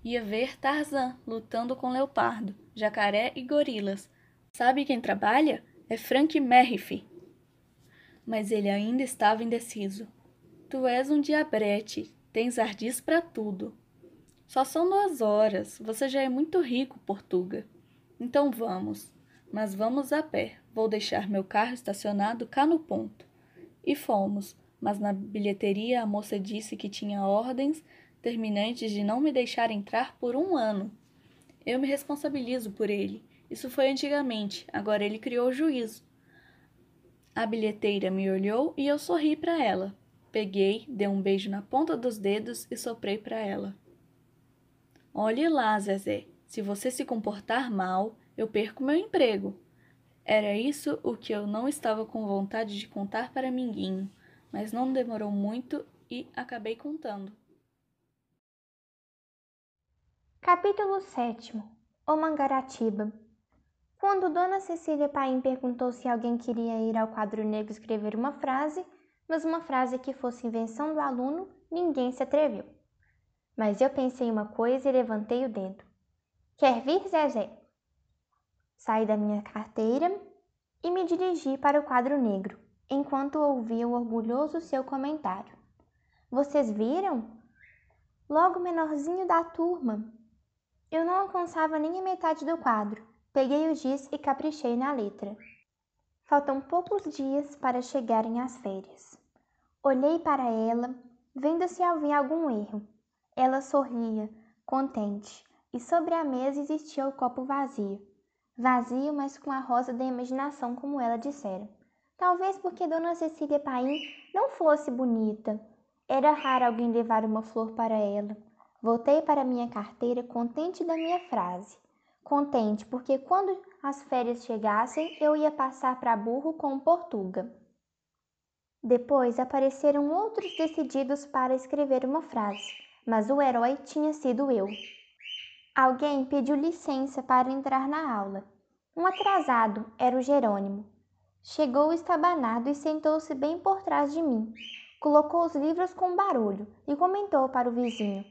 ia ver Tarzan lutando com leopardo, jacaré e gorilas. Sabe quem trabalha? É Frank Merriff. Mas ele ainda estava indeciso. Tu és um diabrete, tens ardis para tudo. Só são duas horas. Você já é muito rico, Portuga. Então vamos. Mas vamos a pé. Vou deixar meu carro estacionado cá no ponto. E fomos, mas na bilheteria a moça disse que tinha ordens terminantes de não me deixar entrar por um ano. Eu me responsabilizo por ele. Isso foi antigamente, agora ele criou juízo. A bilheteira me olhou e eu sorri para ela. Peguei, dei um beijo na ponta dos dedos e soprei para ela. Olhe lá, Zezé. Se você se comportar mal, eu perco meu emprego. Era isso o que eu não estava com vontade de contar para Minguinho, mas não demorou muito e acabei contando. Capítulo 7 O Mangaratiba Quando Dona Cecília Paim perguntou se alguém queria ir ao quadro negro escrever uma frase, mas uma frase que fosse invenção do aluno, ninguém se atreveu. Mas eu pensei uma coisa e levantei o dedo. Quer vir, Zezé? Saí da minha carteira e me dirigi para o quadro negro, enquanto ouvia o orgulhoso seu comentário. Vocês viram? Logo menorzinho da turma, eu não alcançava nem a metade do quadro. Peguei o giz e caprichei na letra. Faltam poucos dias para chegarem as férias. Olhei para ela, vendo se havia algum erro. Ela sorria, contente, e sobre a mesa existia o copo vazio. Vazio, mas com a rosa da imaginação, como ela dissera. Talvez porque Dona Cecília Paim não fosse bonita. Era raro alguém levar uma flor para ela. Voltei para minha carteira contente da minha frase. Contente porque quando as férias chegassem eu ia passar para burro com Portuga. Depois apareceram outros decididos para escrever uma frase, mas o herói tinha sido eu. Alguém pediu licença para entrar na aula. Um atrasado era o Jerônimo. Chegou estabanado e sentou-se bem por trás de mim. Colocou os livros com barulho e comentou para o vizinho: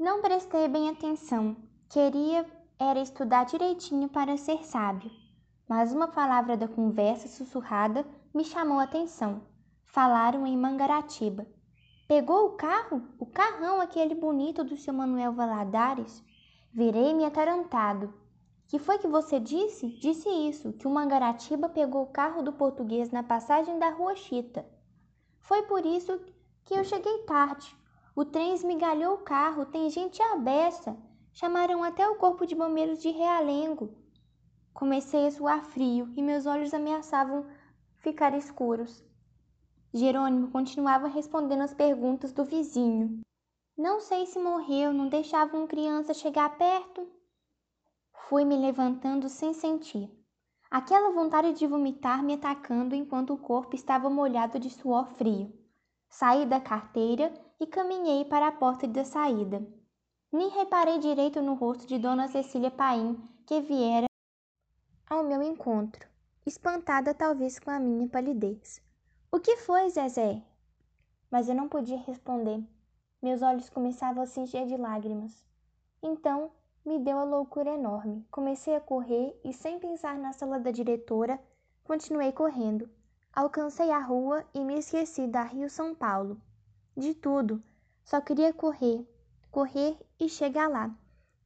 não prestei bem atenção. Queria era estudar direitinho para ser sábio. Mas uma palavra da conversa sussurrada me chamou a atenção. Falaram em Mangaratiba. Pegou o carro? O carrão aquele bonito do seu Manuel Valadares? Virei-me atarantado. Que foi que você disse? Disse isso, que o Mangaratiba pegou o carro do português na passagem da Rua Chita. Foi por isso que eu cheguei tarde. O trem esmigalhou o carro, tem gente à beça. Chamaram até o corpo de bombeiros de Realengo. Comecei a suar frio e meus olhos ameaçavam ficar escuros. Jerônimo continuava respondendo às perguntas do vizinho. Não sei se morreu, não deixavam criança chegar perto. Fui me levantando sem sentir. Aquela vontade de vomitar me atacando enquanto o corpo estava molhado de suor frio. Saí da carteira e caminhei para a porta da saída. Nem reparei direito no rosto de Dona Cecília Paim, que viera ao meu encontro, espantada talvez com a minha palidez. O que foi, Zezé? Mas eu não podia responder. Meus olhos começavam a se encher de lágrimas. Então me deu a loucura enorme. Comecei a correr e, sem pensar na sala da diretora, continuei correndo. Alcancei a rua e me esqueci da Rio São Paulo de tudo. Só queria correr, correr e chegar lá.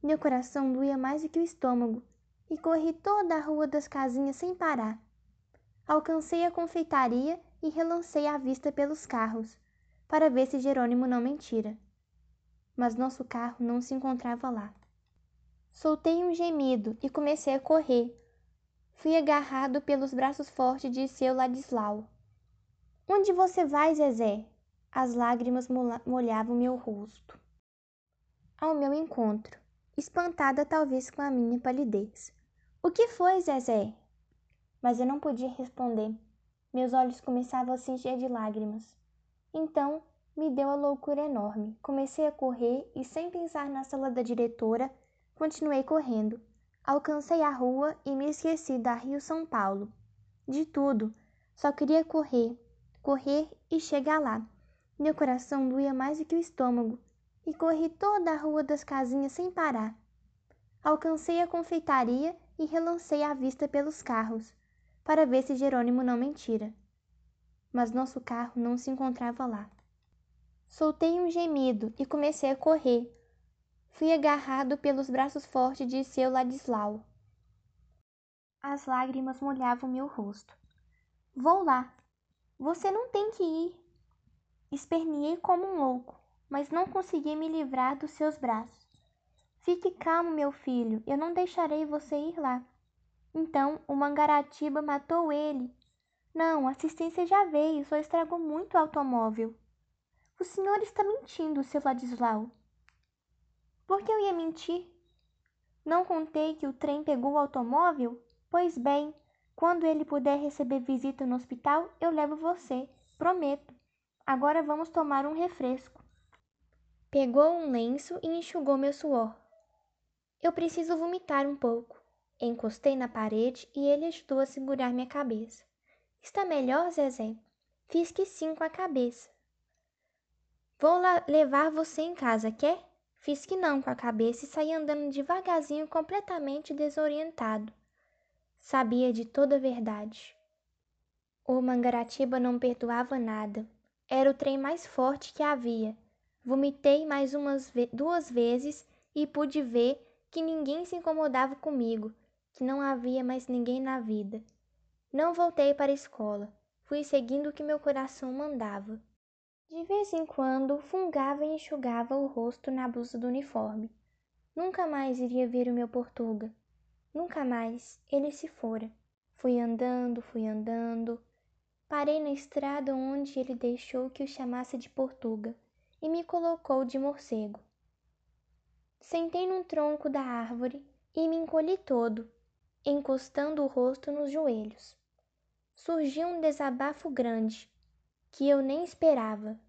Meu coração doía mais do que o estômago e corri toda a rua das casinhas sem parar. Alcancei a confeitaria e relancei a vista pelos carros, para ver se Jerônimo não mentira. Mas nosso carro não se encontrava lá. Soltei um gemido e comecei a correr. Fui agarrado pelos braços fortes de seu Ladislau. Onde você vai, Zezé? As lágrimas molhavam meu rosto. Ao meu encontro, espantada talvez com a minha palidez. O que foi, Zezé? Mas eu não podia responder. Meus olhos começavam a se encher de lágrimas. Então, me deu a loucura enorme. Comecei a correr e, sem pensar na sala da diretora, continuei correndo. Alcancei a rua e me esqueci da Rio São Paulo. De tudo. Só queria correr, correr e chegar lá. Meu coração doía mais do que o estômago e corri toda a rua das casinhas sem parar. Alcancei a confeitaria e relancei a vista pelos carros, para ver se Jerônimo não mentira. Mas nosso carro não se encontrava lá. Soltei um gemido e comecei a correr. Fui agarrado pelos braços fortes de seu Ladislau. As lágrimas molhavam meu rosto. Vou lá. Você não tem que ir. Esperneei como um louco, mas não consegui me livrar dos seus braços. Fique calmo, meu filho, eu não deixarei você ir lá. Então o Mangaratiba matou ele. Não, assistência já veio, só estragou muito o automóvel. O senhor está mentindo, seu Ladislau. Por que eu ia mentir? Não contei que o trem pegou o automóvel? Pois bem, quando ele puder receber visita no hospital, eu levo você, prometo. Agora vamos tomar um refresco. Pegou um lenço e enxugou meu suor. Eu preciso vomitar um pouco. Encostei na parede e ele ajudou a segurar minha cabeça. Está melhor, Zezé? Fiz que sim com a cabeça. Vou levar você em casa, quer? Fiz que não com a cabeça e saí andando devagarzinho, completamente desorientado. Sabia de toda a verdade. O Mangaratiba não perdoava nada. Era o trem mais forte que havia. Vomitei mais umas ve duas vezes e pude ver que ninguém se incomodava comigo, que não havia mais ninguém na vida. Não voltei para a escola. Fui seguindo o que meu coração mandava. De vez em quando, fungava e enxugava o rosto na blusa do uniforme. Nunca mais iria ver o meu Portuga. Nunca mais. Ele se fora. Fui andando, fui andando. Parei na estrada onde ele deixou que o chamasse de Portuga e me colocou de morcego. Sentei num tronco da árvore e me encolhi todo, encostando o rosto nos joelhos. Surgiu um desabafo grande, que eu nem esperava.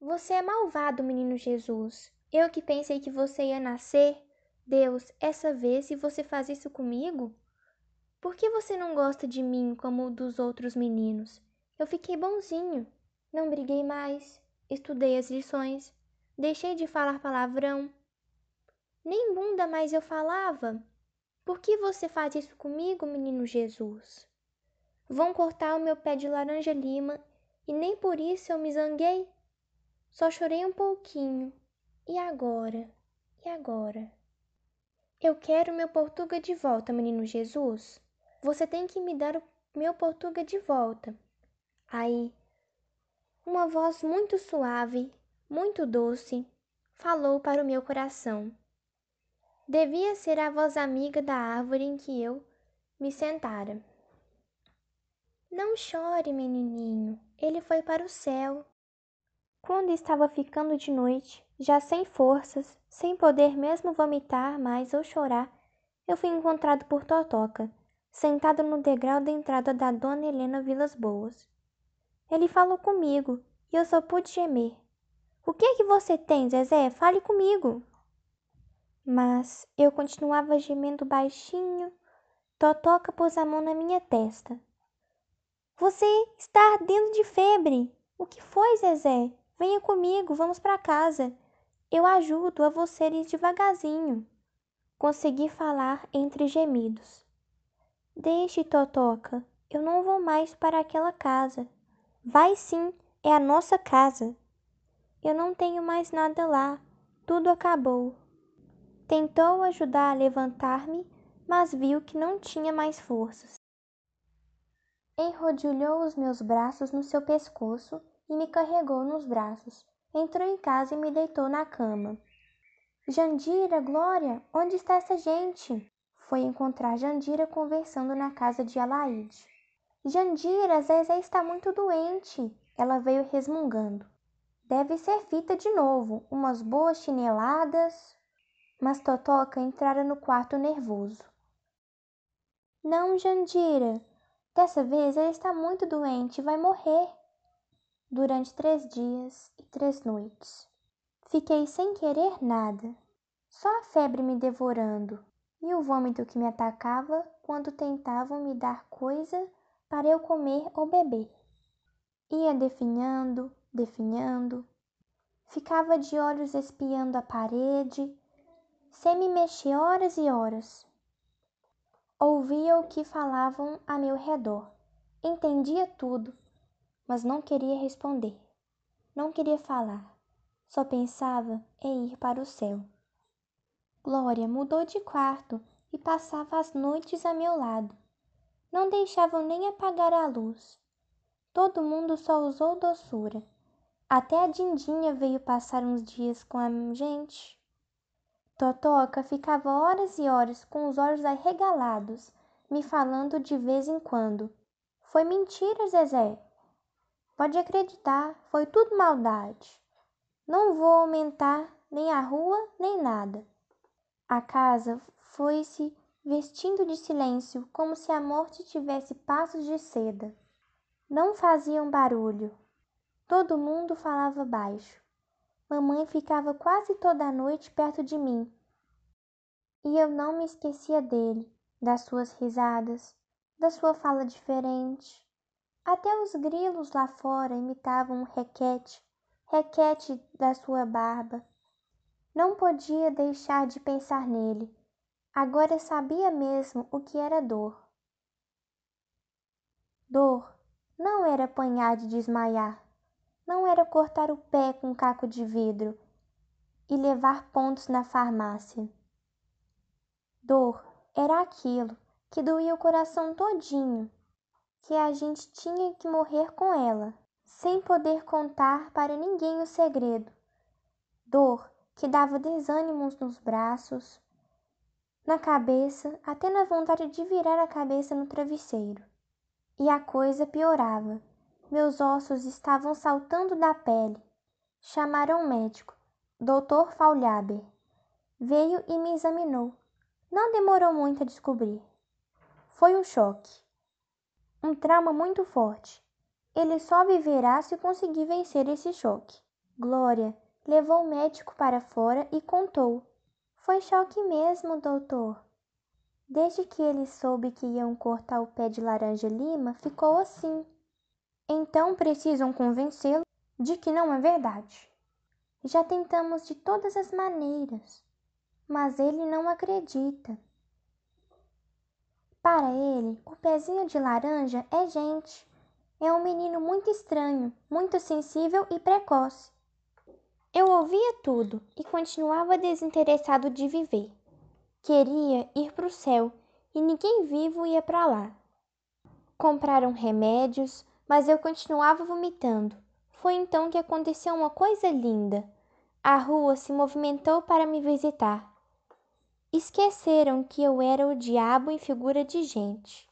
Você é malvado, menino Jesus. Eu que pensei que você ia nascer. Deus, essa vez se você faz isso comigo? Por que você não gosta de mim como dos outros meninos? Eu fiquei bonzinho. Não briguei mais. Estudei as lições. Deixei de falar palavrão. Nem bunda mais eu falava. Por que você faz isso comigo, menino Jesus? Vão cortar o meu pé de laranja-lima e nem por isso eu me zanguei. Só chorei um pouquinho. E agora? E agora? Eu quero meu Portuga de volta, menino Jesus. Você tem que me dar o meu Portuga de volta. Aí, uma voz muito suave, muito doce, falou para o meu coração. Devia ser a voz amiga da árvore em que eu me sentara. Não chore, menininho, ele foi para o céu. Quando estava ficando de noite, já sem forças, sem poder mesmo vomitar mais ou chorar, eu fui encontrado por Totoca, sentado no degrau da entrada da Dona Helena Vilas Boas. Ele falou comigo e eu só pude gemer. O que é que você tem, Zezé? Fale comigo. Mas eu continuava gemendo baixinho. Totoca pôs a mão na minha testa. Você está ardendo de febre. O que foi, Zezé? Venha comigo, vamos para casa. Eu ajudo a você ir devagarzinho. Consegui falar entre gemidos. Deixe, Totoca. Eu não vou mais para aquela casa. Vai sim, é a nossa casa. Eu não tenho mais nada lá. Tudo acabou. Tentou ajudar a levantar-me, mas viu que não tinha mais forças. Enrodilhou os meus braços no seu pescoço e me carregou nos braços. Entrou em casa e me deitou na cama. Jandira, Glória, onde está essa gente? Foi encontrar Jandira conversando na casa de Alaide. Jandira, Zezé está muito doente. Ela veio resmungando. Deve ser fita de novo, umas boas chineladas, mas Totoca entrara no quarto nervoso. Não, Jandira. Dessa vez ele está muito doente e vai morrer. Durante três dias e três noites. Fiquei sem querer nada, só a febre me devorando e o vômito que me atacava quando tentavam me dar coisa para eu comer ou beber. Ia definhando, definhando, ficava de olhos espiando a parede sem me mexer horas e horas. Ouvia o que falavam a meu redor. Entendia tudo, mas não queria responder. Não queria falar. Só pensava em ir para o céu. Glória mudou de quarto e passava as noites a meu lado. Não deixavam nem apagar a luz. Todo mundo só usou doçura. Até a Dindinha veio passar uns dias com a gente. Totoca ficava horas e horas com os olhos arregalados, me falando de vez em quando. Foi mentira, Zezé. Pode acreditar, foi tudo maldade. Não vou aumentar nem a rua, nem nada. A casa foi-se vestindo de silêncio, como se a morte tivesse passos de seda. Não faziam barulho. Todo mundo falava baixo. Mamãe ficava quase toda a noite perto de mim. E eu não me esquecia dele, das suas risadas, da sua fala diferente. Até os grilos lá fora imitavam um requete, requete da sua barba. Não podia deixar de pensar nele. Agora sabia mesmo o que era dor. Dor não era apanhar de desmaiar não era cortar o pé com um caco de vidro e levar pontos na farmácia. Dor era aquilo que doía o coração todinho, que a gente tinha que morrer com ela, sem poder contar para ninguém o segredo. Dor que dava desânimos nos braços, na cabeça, até na vontade de virar a cabeça no travesseiro. E a coisa piorava. Meus ossos estavam saltando da pele. Chamaram um médico, Dr. Faulhaber. Veio e me examinou. Não demorou muito a descobrir. Foi um choque. Um trauma muito forte. Ele só viverá se conseguir vencer esse choque. Glória levou o médico para fora e contou. Foi choque mesmo, doutor. Desde que ele soube que iam cortar o pé de laranja lima, ficou assim. Então precisam convencê-lo de que não é verdade. Já tentamos de todas as maneiras, mas ele não acredita. Para ele, o pezinho de laranja é gente. É um menino muito estranho, muito sensível e precoce. Eu ouvia tudo e continuava desinteressado de viver. Queria ir para o céu e ninguém vivo ia para lá. Compraram remédios, mas eu continuava vomitando. Foi então que aconteceu uma coisa linda. A rua se movimentou para me visitar. Esqueceram que eu era o diabo em figura de gente.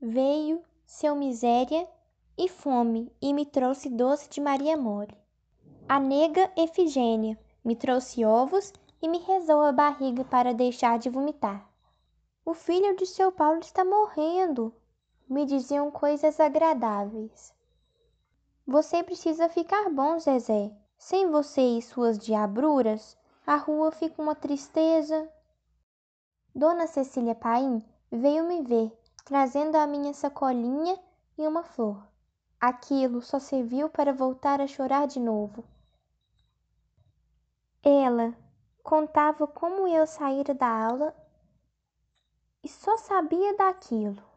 Veio seu miséria e fome e me trouxe doce de Maria Mole. A nega Efigênia me trouxe ovos e me rezou a barriga para deixar de vomitar. O filho de seu Paulo está morrendo, me diziam coisas agradáveis. Você precisa ficar bom, Zezé. Sem você e suas diabruras, a rua fica uma tristeza. Dona Cecília Paim veio me ver, trazendo a minha sacolinha e uma flor. Aquilo só serviu para voltar a chorar de novo. Ela contava como eu saíra da aula e só sabia daquilo.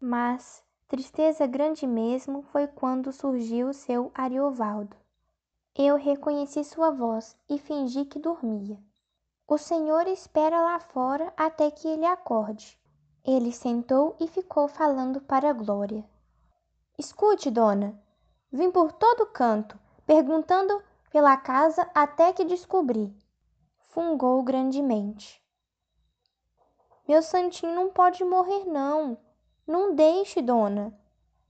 Mas tristeza grande mesmo foi quando surgiu seu Ariovaldo. Eu reconheci sua voz e fingi que dormia. O senhor espera lá fora até que ele acorde. Ele sentou e ficou falando para Glória. Escute, dona. Vim por todo canto, perguntando pela casa até que descobri. Fungou grandemente. Meu santinho não pode morrer, não. Não deixe, dona.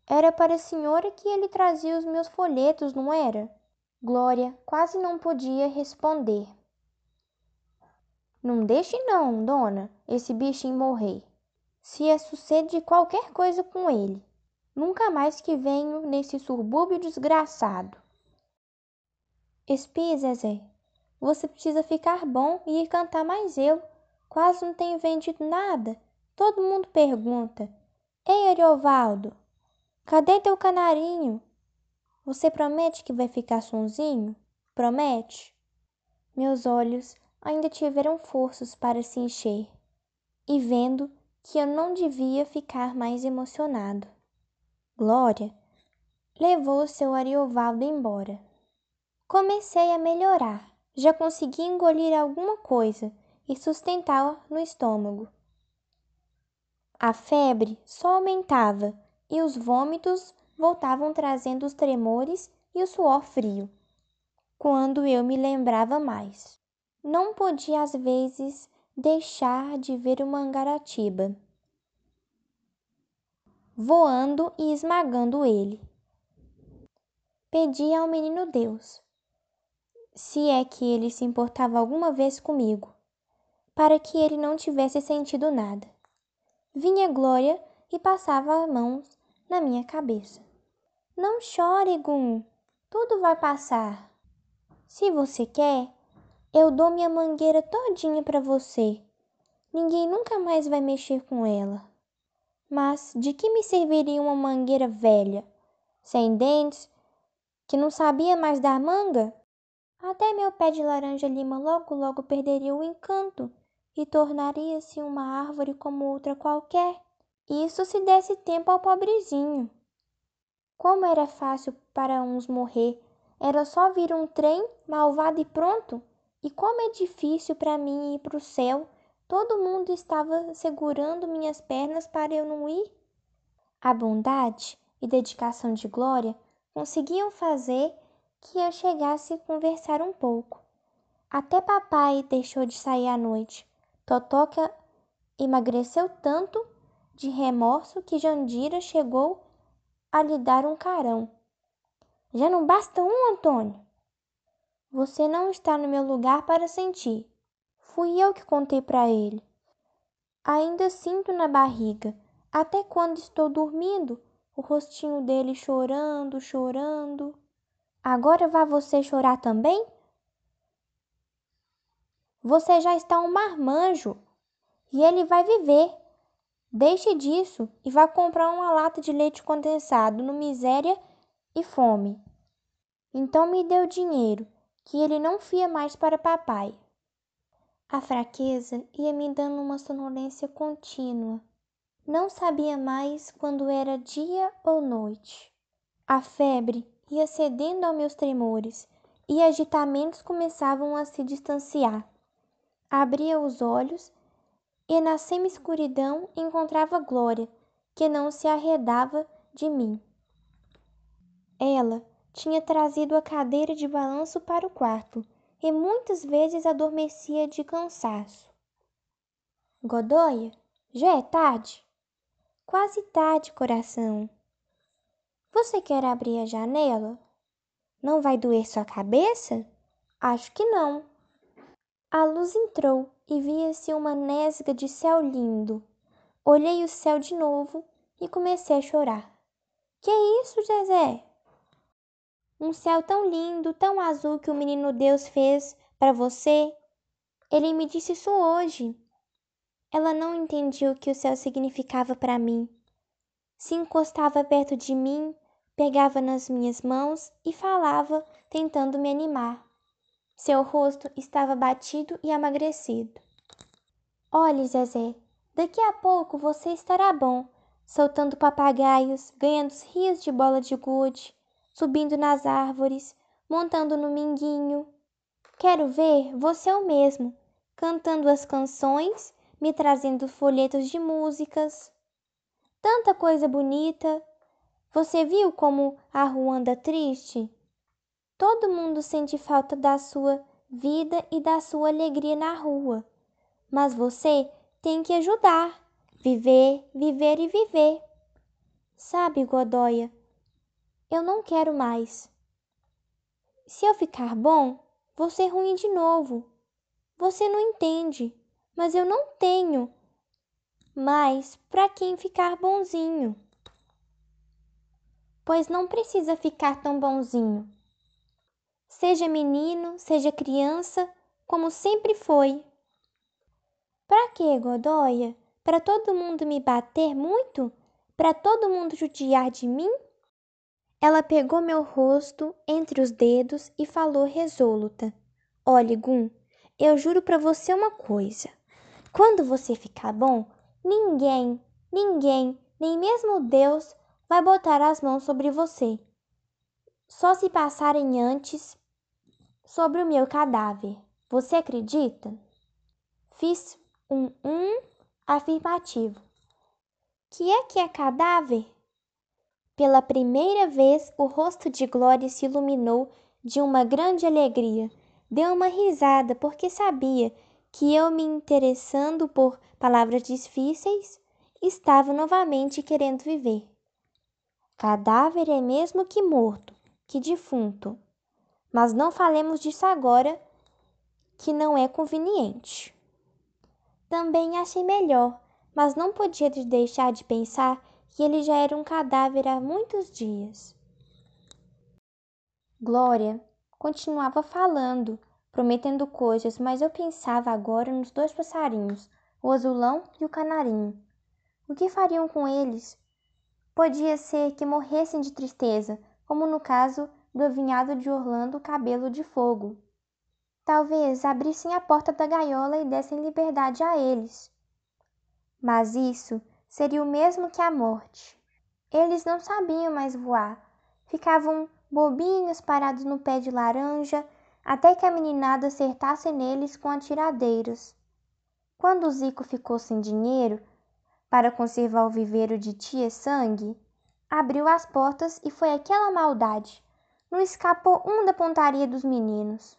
Era para a senhora que ele trazia os meus folhetos, não era? Glória quase não podia responder. Não deixe não, dona, esse bichinho morrer. Se é sucede qualquer coisa com ele. Nunca mais que venho nesse subúrbio desgraçado. Espie, Zezé. Você precisa ficar bom e ir cantar mais eu. Quase não tenho vendido nada. Todo mundo pergunta. Ei, Ariovaldo, cadê teu canarinho? Você promete que vai ficar sonzinho? Promete? Meus olhos ainda tiveram forças para se encher, e vendo que eu não devia ficar mais emocionado. Glória levou seu Ariovaldo embora. Comecei a melhorar, já consegui engolir alguma coisa e sustentar no estômago. A febre só aumentava e os vômitos voltavam trazendo os tremores e o suor frio. Quando eu me lembrava mais. não podia às vezes deixar de ver o Mangaratiba voando e esmagando ele. Pedi ao menino Deus, se é que ele se importava alguma vez comigo, para que ele não tivesse sentido nada. Vinha Glória e passava as mãos na minha cabeça. Não chore, Gum, tudo vai passar. Se você quer, eu dou minha mangueira todinha para você. Ninguém nunca mais vai mexer com ela. Mas de que me serviria uma mangueira velha, sem dentes, que não sabia mais dar manga? Até meu pé de laranja-lima logo logo perderia o encanto e tornaria-se uma árvore como outra qualquer. Isso se desse tempo ao pobrezinho. Como era fácil para uns morrer, era só vir um trem malvado e pronto. E como é difícil para mim ir para o céu Todo mundo estava segurando minhas pernas para eu não ir. A bondade e dedicação de Glória conseguiam fazer que eu chegasse a conversar um pouco. Até papai deixou de sair à noite. Totoca emagreceu tanto de remorso que Jandira chegou a lhe dar um carão. Já não basta um, Antônio? Você não está no meu lugar para sentir. Fui eu que contei para ele. Ainda sinto na barriga, até quando estou dormindo, o rostinho dele chorando, chorando. Agora vá você chorar também? Você já está um marmanjo e ele vai viver. Deixe disso e vá comprar uma lata de leite condensado no miséria e fome. Então me o dinheiro, que ele não fia mais para papai. A fraqueza ia me dando uma sonolência contínua. Não sabia mais quando era dia ou noite. A febre ia cedendo aos meus tremores e agitamentos começavam a se distanciar. Abria os olhos e na semi-escuridão encontrava Glória, que não se arredava de mim. Ela tinha trazido a cadeira de balanço para o quarto e muitas vezes adormecia de cansaço. Godoia, já é tarde? Quase tarde, coração. Você quer abrir a janela? Não vai doer sua cabeça? Acho que não. A luz entrou e via-se uma nesga de céu lindo. Olhei o céu de novo e comecei a chorar. Que isso, Zezé? Um céu tão lindo, tão azul que o menino Deus fez para você. Ele me disse isso hoje. Ela não entendia o que o céu significava para mim. Se encostava perto de mim, pegava nas minhas mãos e falava, tentando me animar. Seu rosto estava batido e amagrecido. Olhe, Zezé, daqui a pouco você estará bom, soltando papagaios, ganhando rios de bola de gude, subindo nas árvores, montando no minguinho. Quero ver você o mesmo, cantando as canções, me trazendo folhetos de músicas. Tanta coisa bonita. Você viu como a rua anda triste? Todo mundo sente falta da sua vida e da sua alegria na rua. Mas você tem que ajudar. Viver, viver e viver. Sabe, Godoia, eu não quero mais. Se eu ficar bom, vou ser ruim de novo. Você não entende, mas eu não tenho mais para quem ficar bonzinho. Pois não precisa ficar tão bonzinho. Seja menino, seja criança, como sempre foi. Para que, Godoia? Para todo mundo me bater muito? Para todo mundo judiar de mim? Ela pegou meu rosto entre os dedos e falou resoluta: Olhe, Gum, eu juro para você uma coisa. Quando você ficar bom, ninguém, ninguém, nem mesmo Deus vai botar as mãos sobre você. Só se passarem antes sobre o meu cadáver. Você acredita? Fiz um um afirmativo. Que é que é cadáver? Pela primeira vez, o rosto de Glória se iluminou de uma grande alegria. deu uma risada porque sabia que eu me interessando por palavras difíceis estava novamente querendo viver. Cadáver é mesmo que morto, que defunto. Mas não falemos disso agora, que não é conveniente. Também achei melhor, mas não podia deixar de pensar que ele já era um cadáver há muitos dias. Glória continuava falando, prometendo coisas, mas eu pensava agora nos dois passarinhos, o azulão e o canarinho. O que fariam com eles? Podia ser que morressem de tristeza, como no caso do avinhado de Orlando Cabelo de Fogo. Talvez abrissem a porta da gaiola e dessem liberdade a eles. Mas isso seria o mesmo que a morte. Eles não sabiam mais voar. Ficavam bobinhos parados no pé de laranja até que a meninada acertasse neles com atiradeiras. Quando Zico ficou sem dinheiro, para conservar o viveiro de tia Sangue, abriu as portas e foi aquela maldade. Não escapou um da pontaria dos meninos.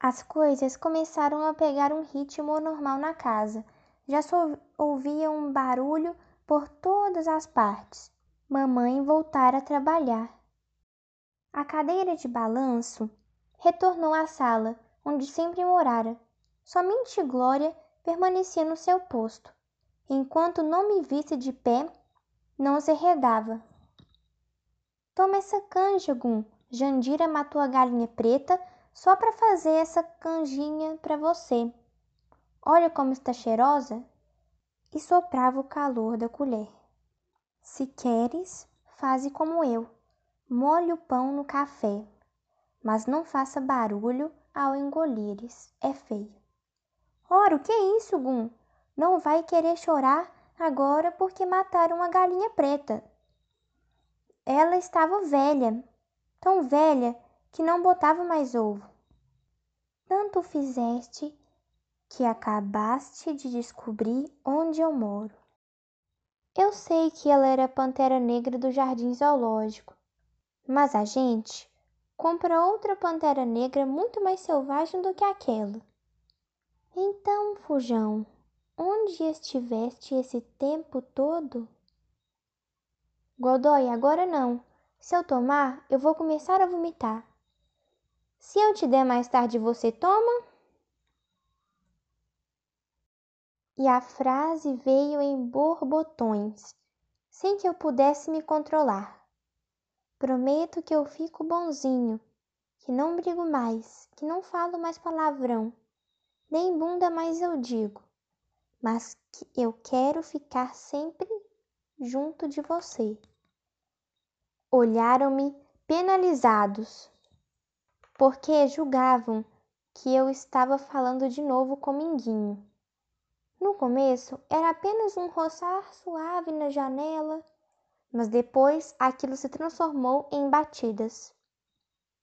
As coisas começaram a pegar um ritmo normal na casa. Já só ouvia um barulho por todas as partes. Mamãe voltara a trabalhar. A cadeira de balanço retornou à sala, onde sempre morara. Somente Glória permanecia no seu posto enquanto não me visse de pé, não se arredava. Toma essa canja, Gum. Jandira matou a galinha preta só para fazer essa canjinha para você. Olha como está cheirosa. E soprava o calor da colher. Se queres, faze como eu. Molhe o pão no café, mas não faça barulho ao engolires. É feio. Ora, o que é isso, Gum? não vai querer chorar agora porque mataram a galinha preta. Ela estava velha, tão velha que não botava mais ovo. Tanto fizeste que acabaste de descobrir onde eu moro. Eu sei que ela era a pantera negra do jardim zoológico, mas a gente compra outra pantera negra muito mais selvagem do que aquela. Então, Fujão, Onde estiveste esse tempo todo? Godoy, agora não. Se eu tomar, eu vou começar a vomitar. Se eu te der mais tarde, você toma? E a frase veio em borbotões, sem que eu pudesse me controlar. Prometo que eu fico bonzinho, que não brigo mais, que não falo mais palavrão, nem bunda mais eu digo mas que eu quero ficar sempre junto de você. Olharam-me penalizados, porque julgavam que eu estava falando de novo com Minguinho. No começo era apenas um roçar suave na janela, mas depois aquilo se transformou em batidas.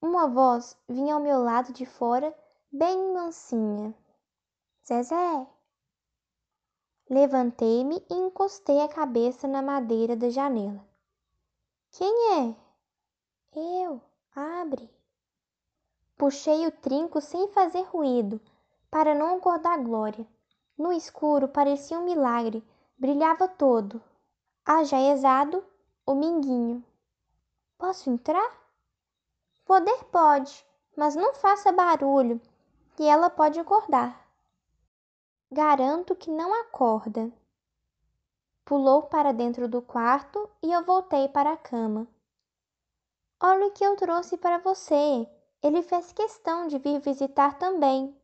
Uma voz vinha ao meu lado de fora, bem mansinha. Zezé, Levantei-me e encostei a cabeça na madeira da janela. Quem é? Eu. Abre. Puxei o trinco sem fazer ruído, para não acordar Glória. No escuro parecia um milagre, brilhava todo. Ajaezado, o minguinho. Posso entrar? Poder pode, mas não faça barulho, que ela pode acordar. Garanto que não acorda. Pulou para dentro do quarto e eu voltei para a cama. Olha o que eu trouxe para você. Ele fez questão de vir visitar também.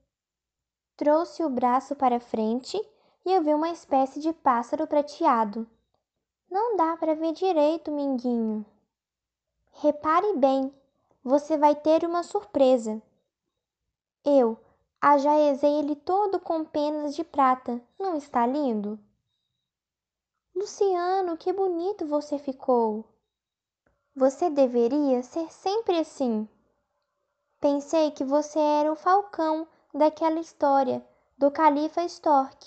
Trouxe o braço para frente e eu vi uma espécie de pássaro prateado. Não dá para ver direito, Minguinho. Repare bem, você vai ter uma surpresa. Eu, Ajaezei ele todo com penas de prata. Não está lindo? Luciano, que bonito você ficou. Você deveria ser sempre assim. Pensei que você era o falcão daquela história do califa Stork.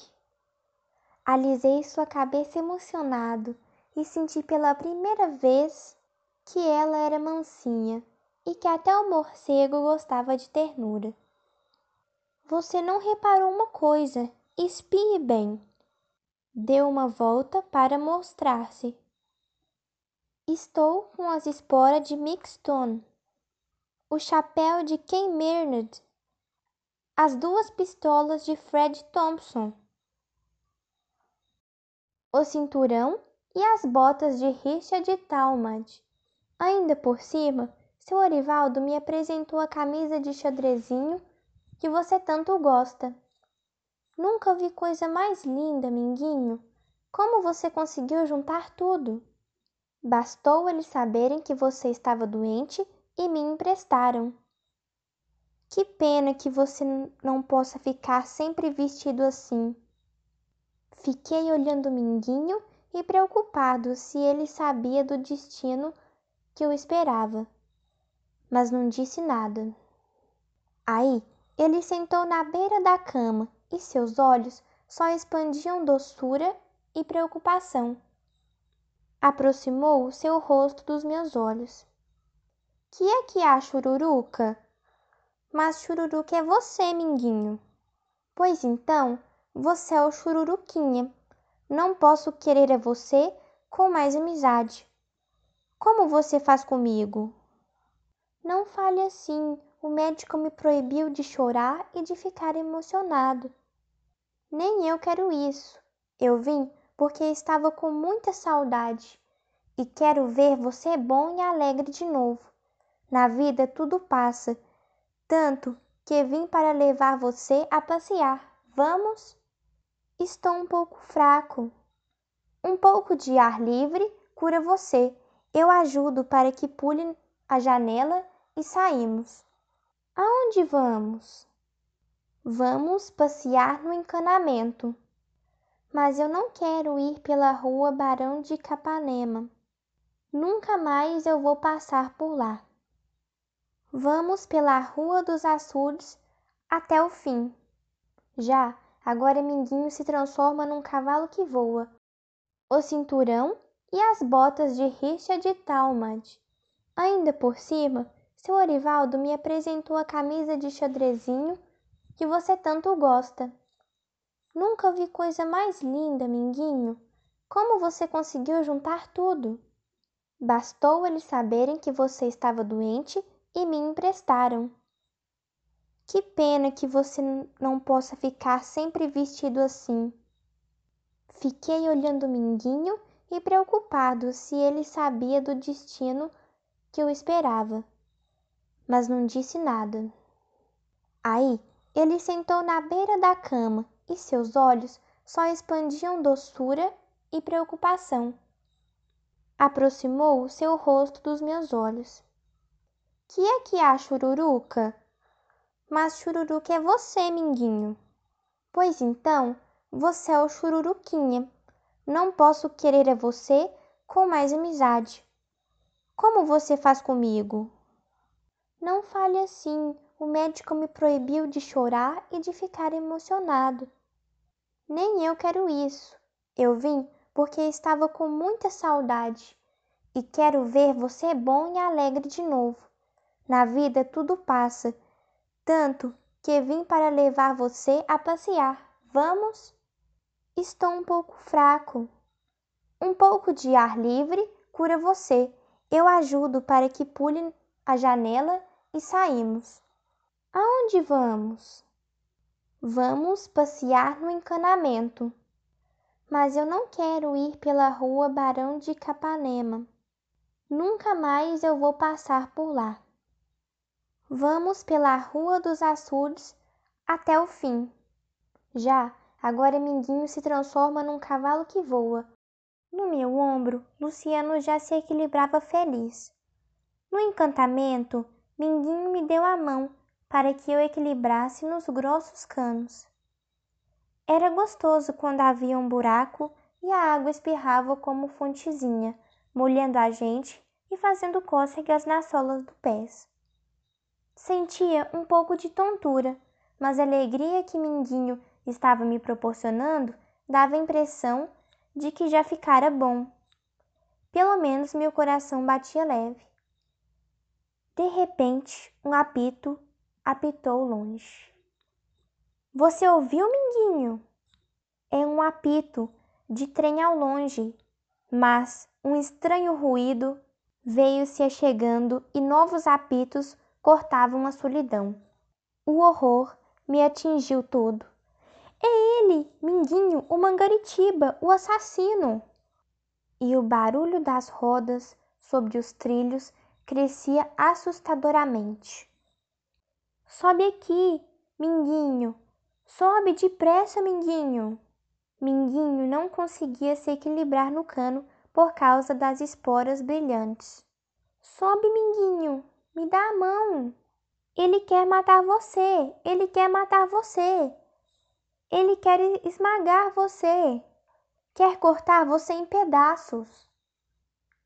Alisei sua cabeça emocionado e senti pela primeira vez que ela era mansinha e que até o morcego gostava de ternura. Você não reparou uma coisa. Espie bem. Deu uma volta para mostrar-se. Estou com as esporas de Mixton, o chapéu de Ken Mernard, as duas pistolas de Fred Thompson, o cinturão e as botas de Richard Talmadge. Ainda por cima, seu Orivaldo me apresentou a camisa de xadrezinho que você tanto gosta. Nunca vi coisa mais linda, Minguinho. Como você conseguiu juntar tudo? Bastou eles saberem que você estava doente e me emprestaram. Que pena que você não possa ficar sempre vestido assim. Fiquei olhando Minguinho e preocupado se ele sabia do destino que eu esperava, mas não disse nada. Aí ele sentou na beira da cama e seus olhos só expandiam doçura e preocupação. Aproximou seu rosto dos meus olhos. Que é que há, Chururuca? Mas Chururuca é você, Minguinho. Pois então, você é o Chururuquinha. Não posso querer a você com mais amizade. Como você faz comigo? Não fale assim. O médico me proibiu de chorar e de ficar emocionado. Nem eu quero isso. Eu vim porque estava com muita saudade e quero ver você bom e alegre de novo. Na vida tudo passa, tanto que vim para levar você a passear. Vamos? Estou um pouco fraco. Um pouco de ar livre cura você. Eu ajudo para que pule a janela e saímos. Aonde vamos? Vamos passear no encanamento mas eu não quero ir pela rua Barão de Capanema. Nunca mais eu vou passar por lá. Vamos pela Rua dos Açudes até o fim. Já, agora Minguinho se transforma num cavalo que voa. O cinturão e as botas de Richard Talmadge. Ainda por cima, seu Orivaldo me apresentou a camisa de xadrezinho que você tanto gosta. Nunca vi coisa mais linda, Minguinho. Como você conseguiu juntar tudo? Bastou eles saberem que você estava doente e me emprestaram. Que pena que você não possa ficar sempre vestido assim. Fiquei olhando Minguinho e preocupado se ele sabia do destino que eu esperava, mas não disse nada. Aí ele sentou na beira da cama e seus olhos só expandiam doçura e preocupação. Aproximou seu rosto dos meus olhos. Que é que há, Chururuca? Mas Chururuca é você, Minguinho. Pois então, você é o Chururuquinha. Não posso querer a você com mais amizade. Como você faz comigo? Não fale assim. O médico me proibiu de chorar e de ficar emocionado. Nem eu quero isso. Eu vim porque estava com muita saudade e quero ver você bom e alegre de novo. Na vida tudo passa, tanto que vim para levar você a passear. Vamos? Estou um pouco fraco. Um pouco de ar livre cura você. Eu ajudo para que pule a janela e saímos. Aonde vamos? Vamos passear no encanamento. Mas eu não quero ir pela rua Barão de Capanema. Nunca mais eu vou passar por lá. Vamos pela Rua dos Açudes até o fim. Já, agora Minguinho se transforma num cavalo que voa. No meu ombro, Luciano já se equilibrava feliz. No encantamento, Minguinho me deu a mão para que eu equilibrasse nos grossos canos. Era gostoso quando havia um buraco e a água espirrava como fontezinha, molhando a gente e fazendo cócegas nas solas dos pés. Sentia um pouco de tontura, mas a alegria que Minguinho estava me proporcionando dava a impressão de que já ficara bom. Pelo menos meu coração batia leve. De repente, um apito apitou longe. Você ouviu, Minguinho? É um apito de trem ao longe, mas um estranho ruído veio se achegando e novos apitos cortavam a solidão. O horror me atingiu todo. É ele, Minguinho, o Mangaritiba, o assassino! E o barulho das rodas sobre os trilhos crescia assustadoramente. Sobe aqui, Minguinho! Sobe depressa, Minguinho! Minguinho não conseguia se equilibrar no cano por causa das esporas brilhantes. Sobe, Minguinho! Me dá a mão! Ele quer matar você! Ele quer matar você! Ele quer esmagar você! Quer cortar você em pedaços!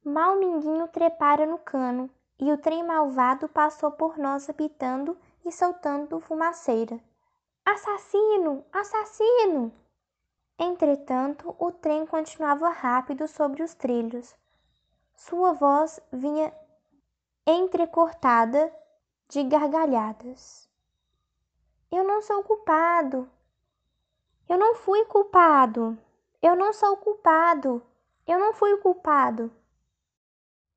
Mal Minguinho trepara no cano e o trem malvado passou por nós apitando e soltando fumaceira. Assassino! Assassino! Entretanto, o trem continuava rápido sobre os trilhos. Sua voz vinha entrecortada de gargalhadas. Eu não sou culpado. Eu não fui culpado. Eu não sou culpado. Eu não fui culpado.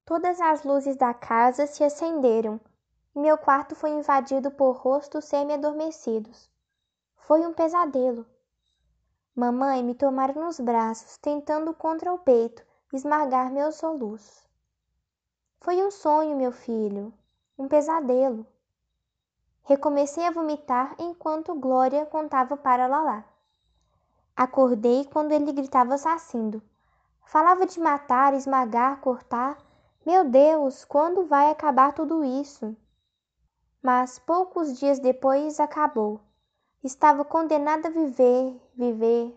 Todas as luzes da casa se acenderam e meu quarto foi invadido por rostos semi-adormecidos. Foi um pesadelo. Mamãe me tomara nos braços, tentando contra o peito esmagar meus soluços. Foi um sonho, meu filho, um pesadelo. Recomecei a vomitar enquanto Glória contava para Lalá. Acordei quando ele gritava assassino. Falava de matar, esmagar, cortar. Meu Deus, quando vai acabar tudo isso? Mas poucos dias depois acabou. Estava condenada a viver, viver.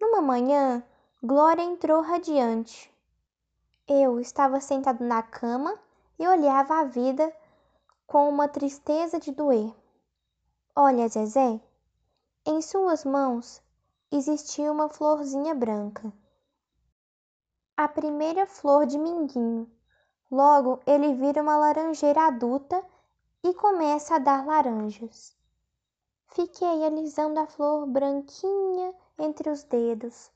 Numa manhã, Glória entrou radiante. Eu estava sentado na cama e olhava a vida com uma tristeza de doer. Olha, Zezé, em suas mãos existia uma florzinha branca. A primeira flor de minguinho. Logo ele vira uma laranjeira adulta e começa a dar laranjas. Fiquei alisando a flor branquinha entre os dedos.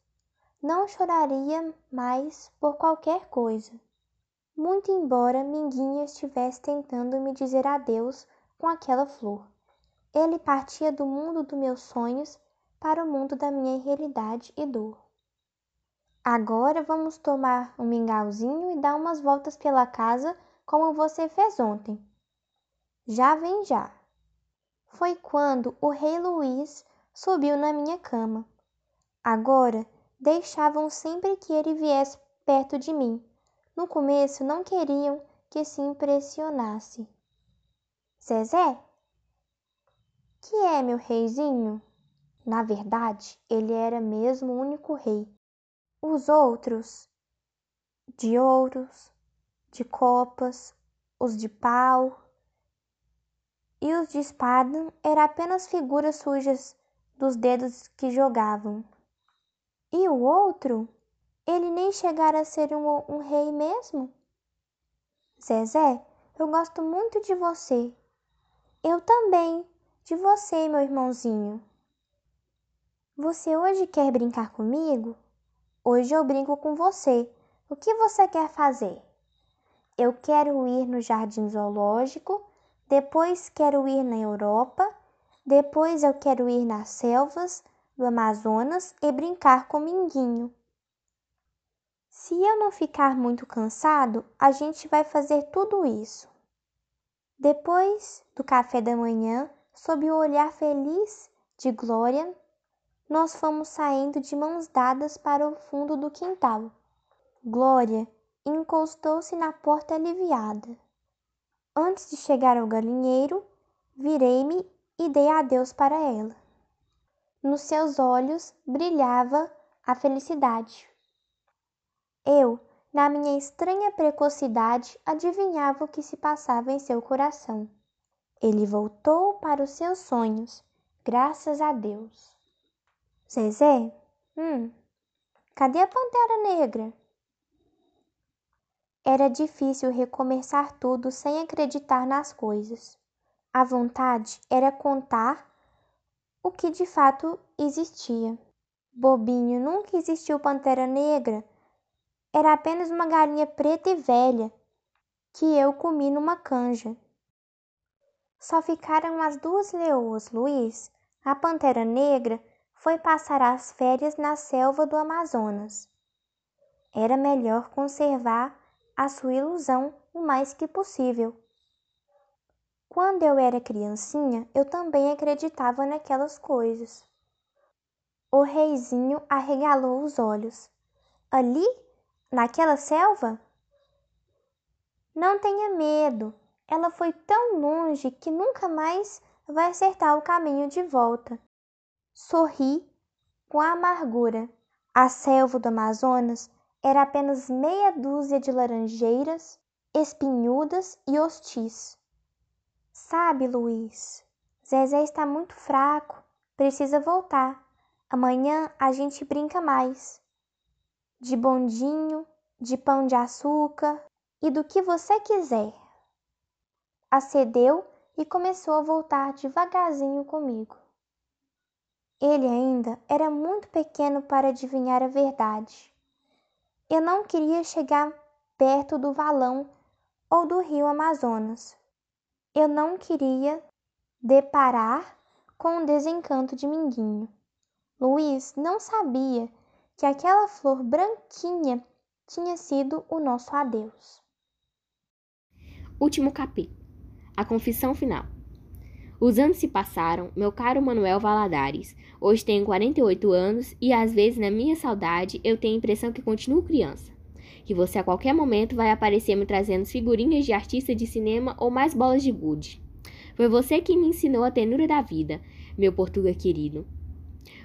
Não choraria mais por qualquer coisa muito embora Minguinha estivesse tentando me dizer adeus com aquela flor. Ele partia do mundo dos meus sonhos para o mundo da minha realidade e dor. Agora vamos tomar um mingauzinho e dar umas voltas pela casa como você fez ontem. Já vem já. Foi quando o rei Luís subiu na minha cama. Agora deixavam sempre que ele viesse perto de mim no começo não queriam que se impressionasse. Zezé? Que é meu reizinho? Na verdade, ele era mesmo o único rei. Os outros, de ouros, de copas, os de pau e os de espada eram apenas figuras sujas dos dedos que jogavam. E o outro? Ele nem chegara a ser um, um rei mesmo? Zezé, eu gosto muito de você. Eu também, de você, meu irmãozinho. Você hoje quer brincar comigo? Hoje eu brinco com você. O que você quer fazer? Eu quero ir no jardim zoológico, depois quero ir na Europa, depois eu quero ir nas selvas do Amazonas e brincar com Minguinho. Se eu não ficar muito cansado, a gente vai fazer tudo isso. Depois do café da manhã, sob o olhar feliz de Glória, nós fomos saindo de mãos dadas para o fundo do quintal. Glória encostou-se na porta aliviada. Antes de chegar ao galinheiro, virei-me e dei adeus para ela. Nos seus olhos brilhava a felicidade. Eu, na minha estranha precocidade, adivinhava o que se passava em seu coração. Ele voltou para os seus sonhos, graças a Deus. Zezé? Hum, cadê a pantera negra? Era difícil recomeçar tudo sem acreditar nas coisas. A vontade era contar o que de fato existia. Bobinho, nunca existiu pantera negra. Era apenas uma galinha preta e velha que eu comi numa canja. Só ficaram as duas leoas, Luiz. A pantera negra foi passar as férias na selva do Amazonas. Era melhor conservar a sua ilusão o mais que possível. Quando eu era criancinha, eu também acreditava naquelas coisas. O reizinho arregalou os olhos. Ali? Naquela selva? Não tenha medo. Ela foi tão longe que nunca mais vai acertar o caminho de volta. Sorri com amargura. A selva do Amazonas era apenas meia dúzia de laranjeiras espinhudas e hostis. Sabe, Luiz, Zezé está muito fraco, precisa voltar. Amanhã a gente brinca mais. De bondinho, de pão de açúcar e do que você quiser. Acedeu e começou a voltar devagarzinho comigo. Ele ainda era muito pequeno para adivinhar a verdade. Eu não queria chegar perto do valão ou do rio Amazonas. Eu não queria deparar com o desencanto de Minguinho. Luiz não sabia que aquela flor branquinha tinha sido o nosso adeus. Último capítulo. A confissão final. Os anos se passaram, meu caro Manuel Valadares. Hoje tenho 48 anos e às vezes na minha saudade eu tenho a impressão que continuo criança que você a qualquer momento vai aparecer me trazendo figurinhas de artista de cinema ou mais bolas de gude. Foi você que me ensinou a tenura da vida, meu Portuga querido.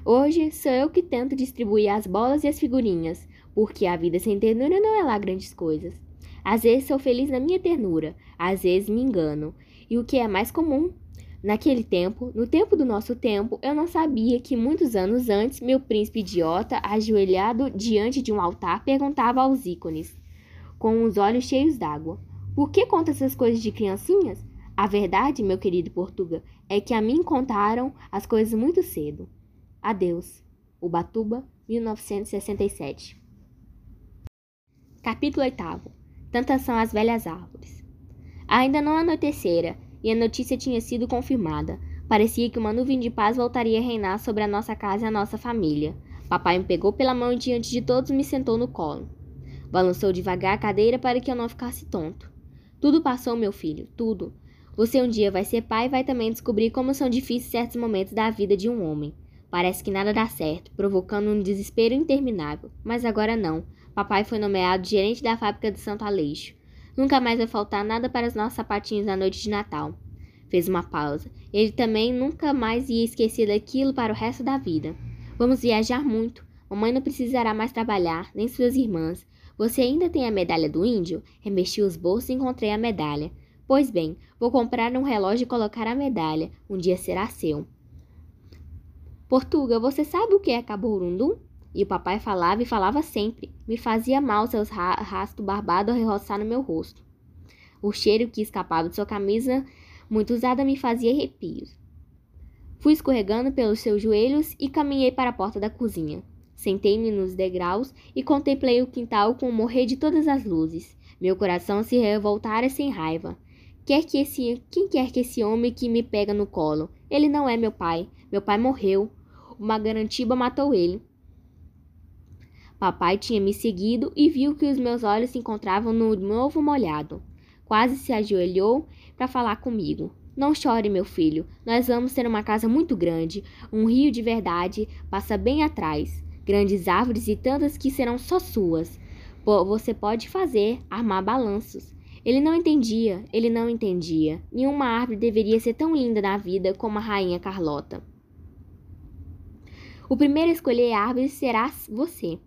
Hoje sou eu que tento distribuir as bolas e as figurinhas, porque a vida sem ternura não é lá grandes coisas. Às vezes sou feliz na minha ternura, às vezes me engano, e o que é mais comum, Naquele tempo, no tempo do nosso tempo, eu não sabia que muitos anos antes, meu príncipe idiota, ajoelhado diante de um altar, perguntava aos ícones, com os olhos cheios d'água: Por que conta essas coisas de criancinhas? A verdade, meu querido Portuga, é que a mim contaram as coisas muito cedo. Adeus. Ubatuba, 1967. Capítulo 8 Tantas são as velhas árvores. Ainda não anoitecera, e a notícia tinha sido confirmada. Parecia que uma nuvem de paz voltaria a reinar sobre a nossa casa e a nossa família. Papai me pegou pela mão e diante de todos me sentou no colo. Balançou devagar a cadeira para que eu não ficasse tonto. Tudo passou, meu filho, tudo. Você um dia vai ser pai e vai também descobrir como são difíceis certos momentos da vida de um homem. Parece que nada dá certo, provocando um desespero interminável. Mas agora não. Papai foi nomeado gerente da fábrica de Santo Aleixo. Nunca mais vai faltar nada para os nossos sapatinhos na noite de Natal. Fez uma pausa. Ele também nunca mais ia esquecer daquilo para o resto da vida. Vamos viajar muito. Mamãe não precisará mais trabalhar, nem suas irmãs. Você ainda tem a medalha do índio? Remexi os bolsos e encontrei a medalha. Pois bem, vou comprar um relógio e colocar a medalha. Um dia será seu. Portuga, você sabe o que é caburundum? E o papai falava e falava sempre. Me fazia mal seus ra rastro barbado a roçar no meu rosto. O cheiro que escapava de sua camisa muito usada me fazia arrepios. Fui escorregando pelos seus joelhos e caminhei para a porta da cozinha. Sentei-me nos degraus e contemplei o quintal com o morrer de todas as luzes. Meu coração se revoltara sem raiva. Quer que esse, quem quer que esse homem que me pega no colo? Ele não é meu pai. Meu pai morreu. Uma garantiba matou ele. Papai tinha me seguido e viu que os meus olhos se encontravam no novo molhado. Quase se ajoelhou para falar comigo. Não chore, meu filho. Nós vamos ter uma casa muito grande. Um rio de verdade passa bem atrás. Grandes árvores e tantas que serão só suas. Você pode fazer, armar balanços. Ele não entendia, ele não entendia. Nenhuma árvore deveria ser tão linda na vida como a rainha Carlota. O primeiro a escolher árvore será você.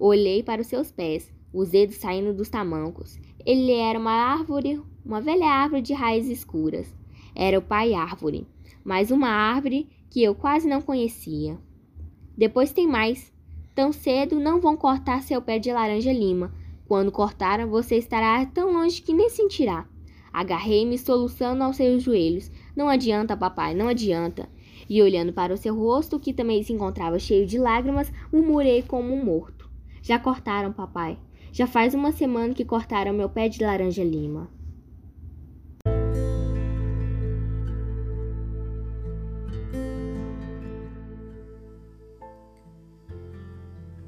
Olhei para os seus pés, os dedos saindo dos tamancos. Ele era uma árvore, uma velha árvore de raízes escuras. Era o pai árvore, mas uma árvore que eu quase não conhecia. Depois tem mais. Tão cedo não vão cortar seu pé de laranja lima. Quando cortaram, você estará tão longe que nem sentirá. Agarrei-me soluçando aos seus joelhos. Não adianta, papai, não adianta. E olhando para o seu rosto, que também se encontrava cheio de lágrimas, murmurei como um morto. Já cortaram, papai. Já faz uma semana que cortaram meu pé de laranja lima.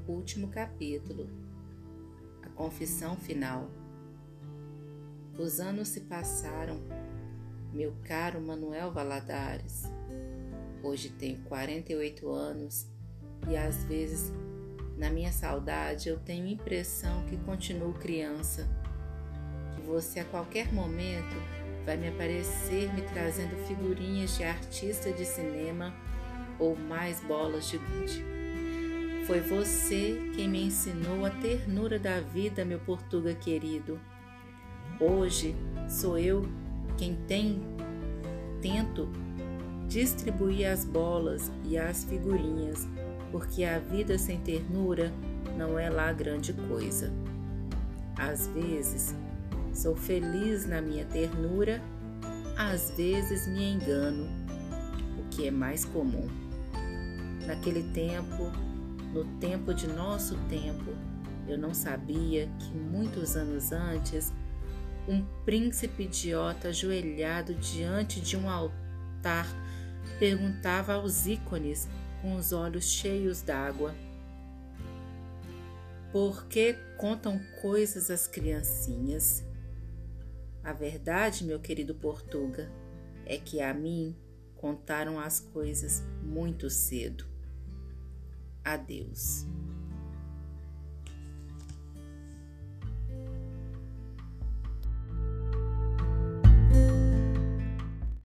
Último capítulo A confissão final. Os anos se passaram, meu caro Manuel Valadares. Hoje tenho 48 anos e às vezes, na minha saudade, eu tenho impressão que continuo criança, que você a qualquer momento vai me aparecer me trazendo figurinhas de artista de cinema ou mais bolas de gude. Foi você quem me ensinou a ternura da vida, meu Portuga querido. Hoje sou eu quem tem tento distribuir as bolas e as figurinhas, porque a vida sem ternura não é lá grande coisa. Às vezes sou feliz na minha ternura, às vezes me engano, o que é mais comum. Naquele tempo, no tempo de nosso tempo, eu não sabia que muitos anos antes um príncipe idiota ajoelhado diante de um altar perguntava aos ícones com os olhos cheios d'água: Por que contam coisas às criancinhas? A verdade, meu querido Portuga, é que a mim contaram as coisas muito cedo. Adeus.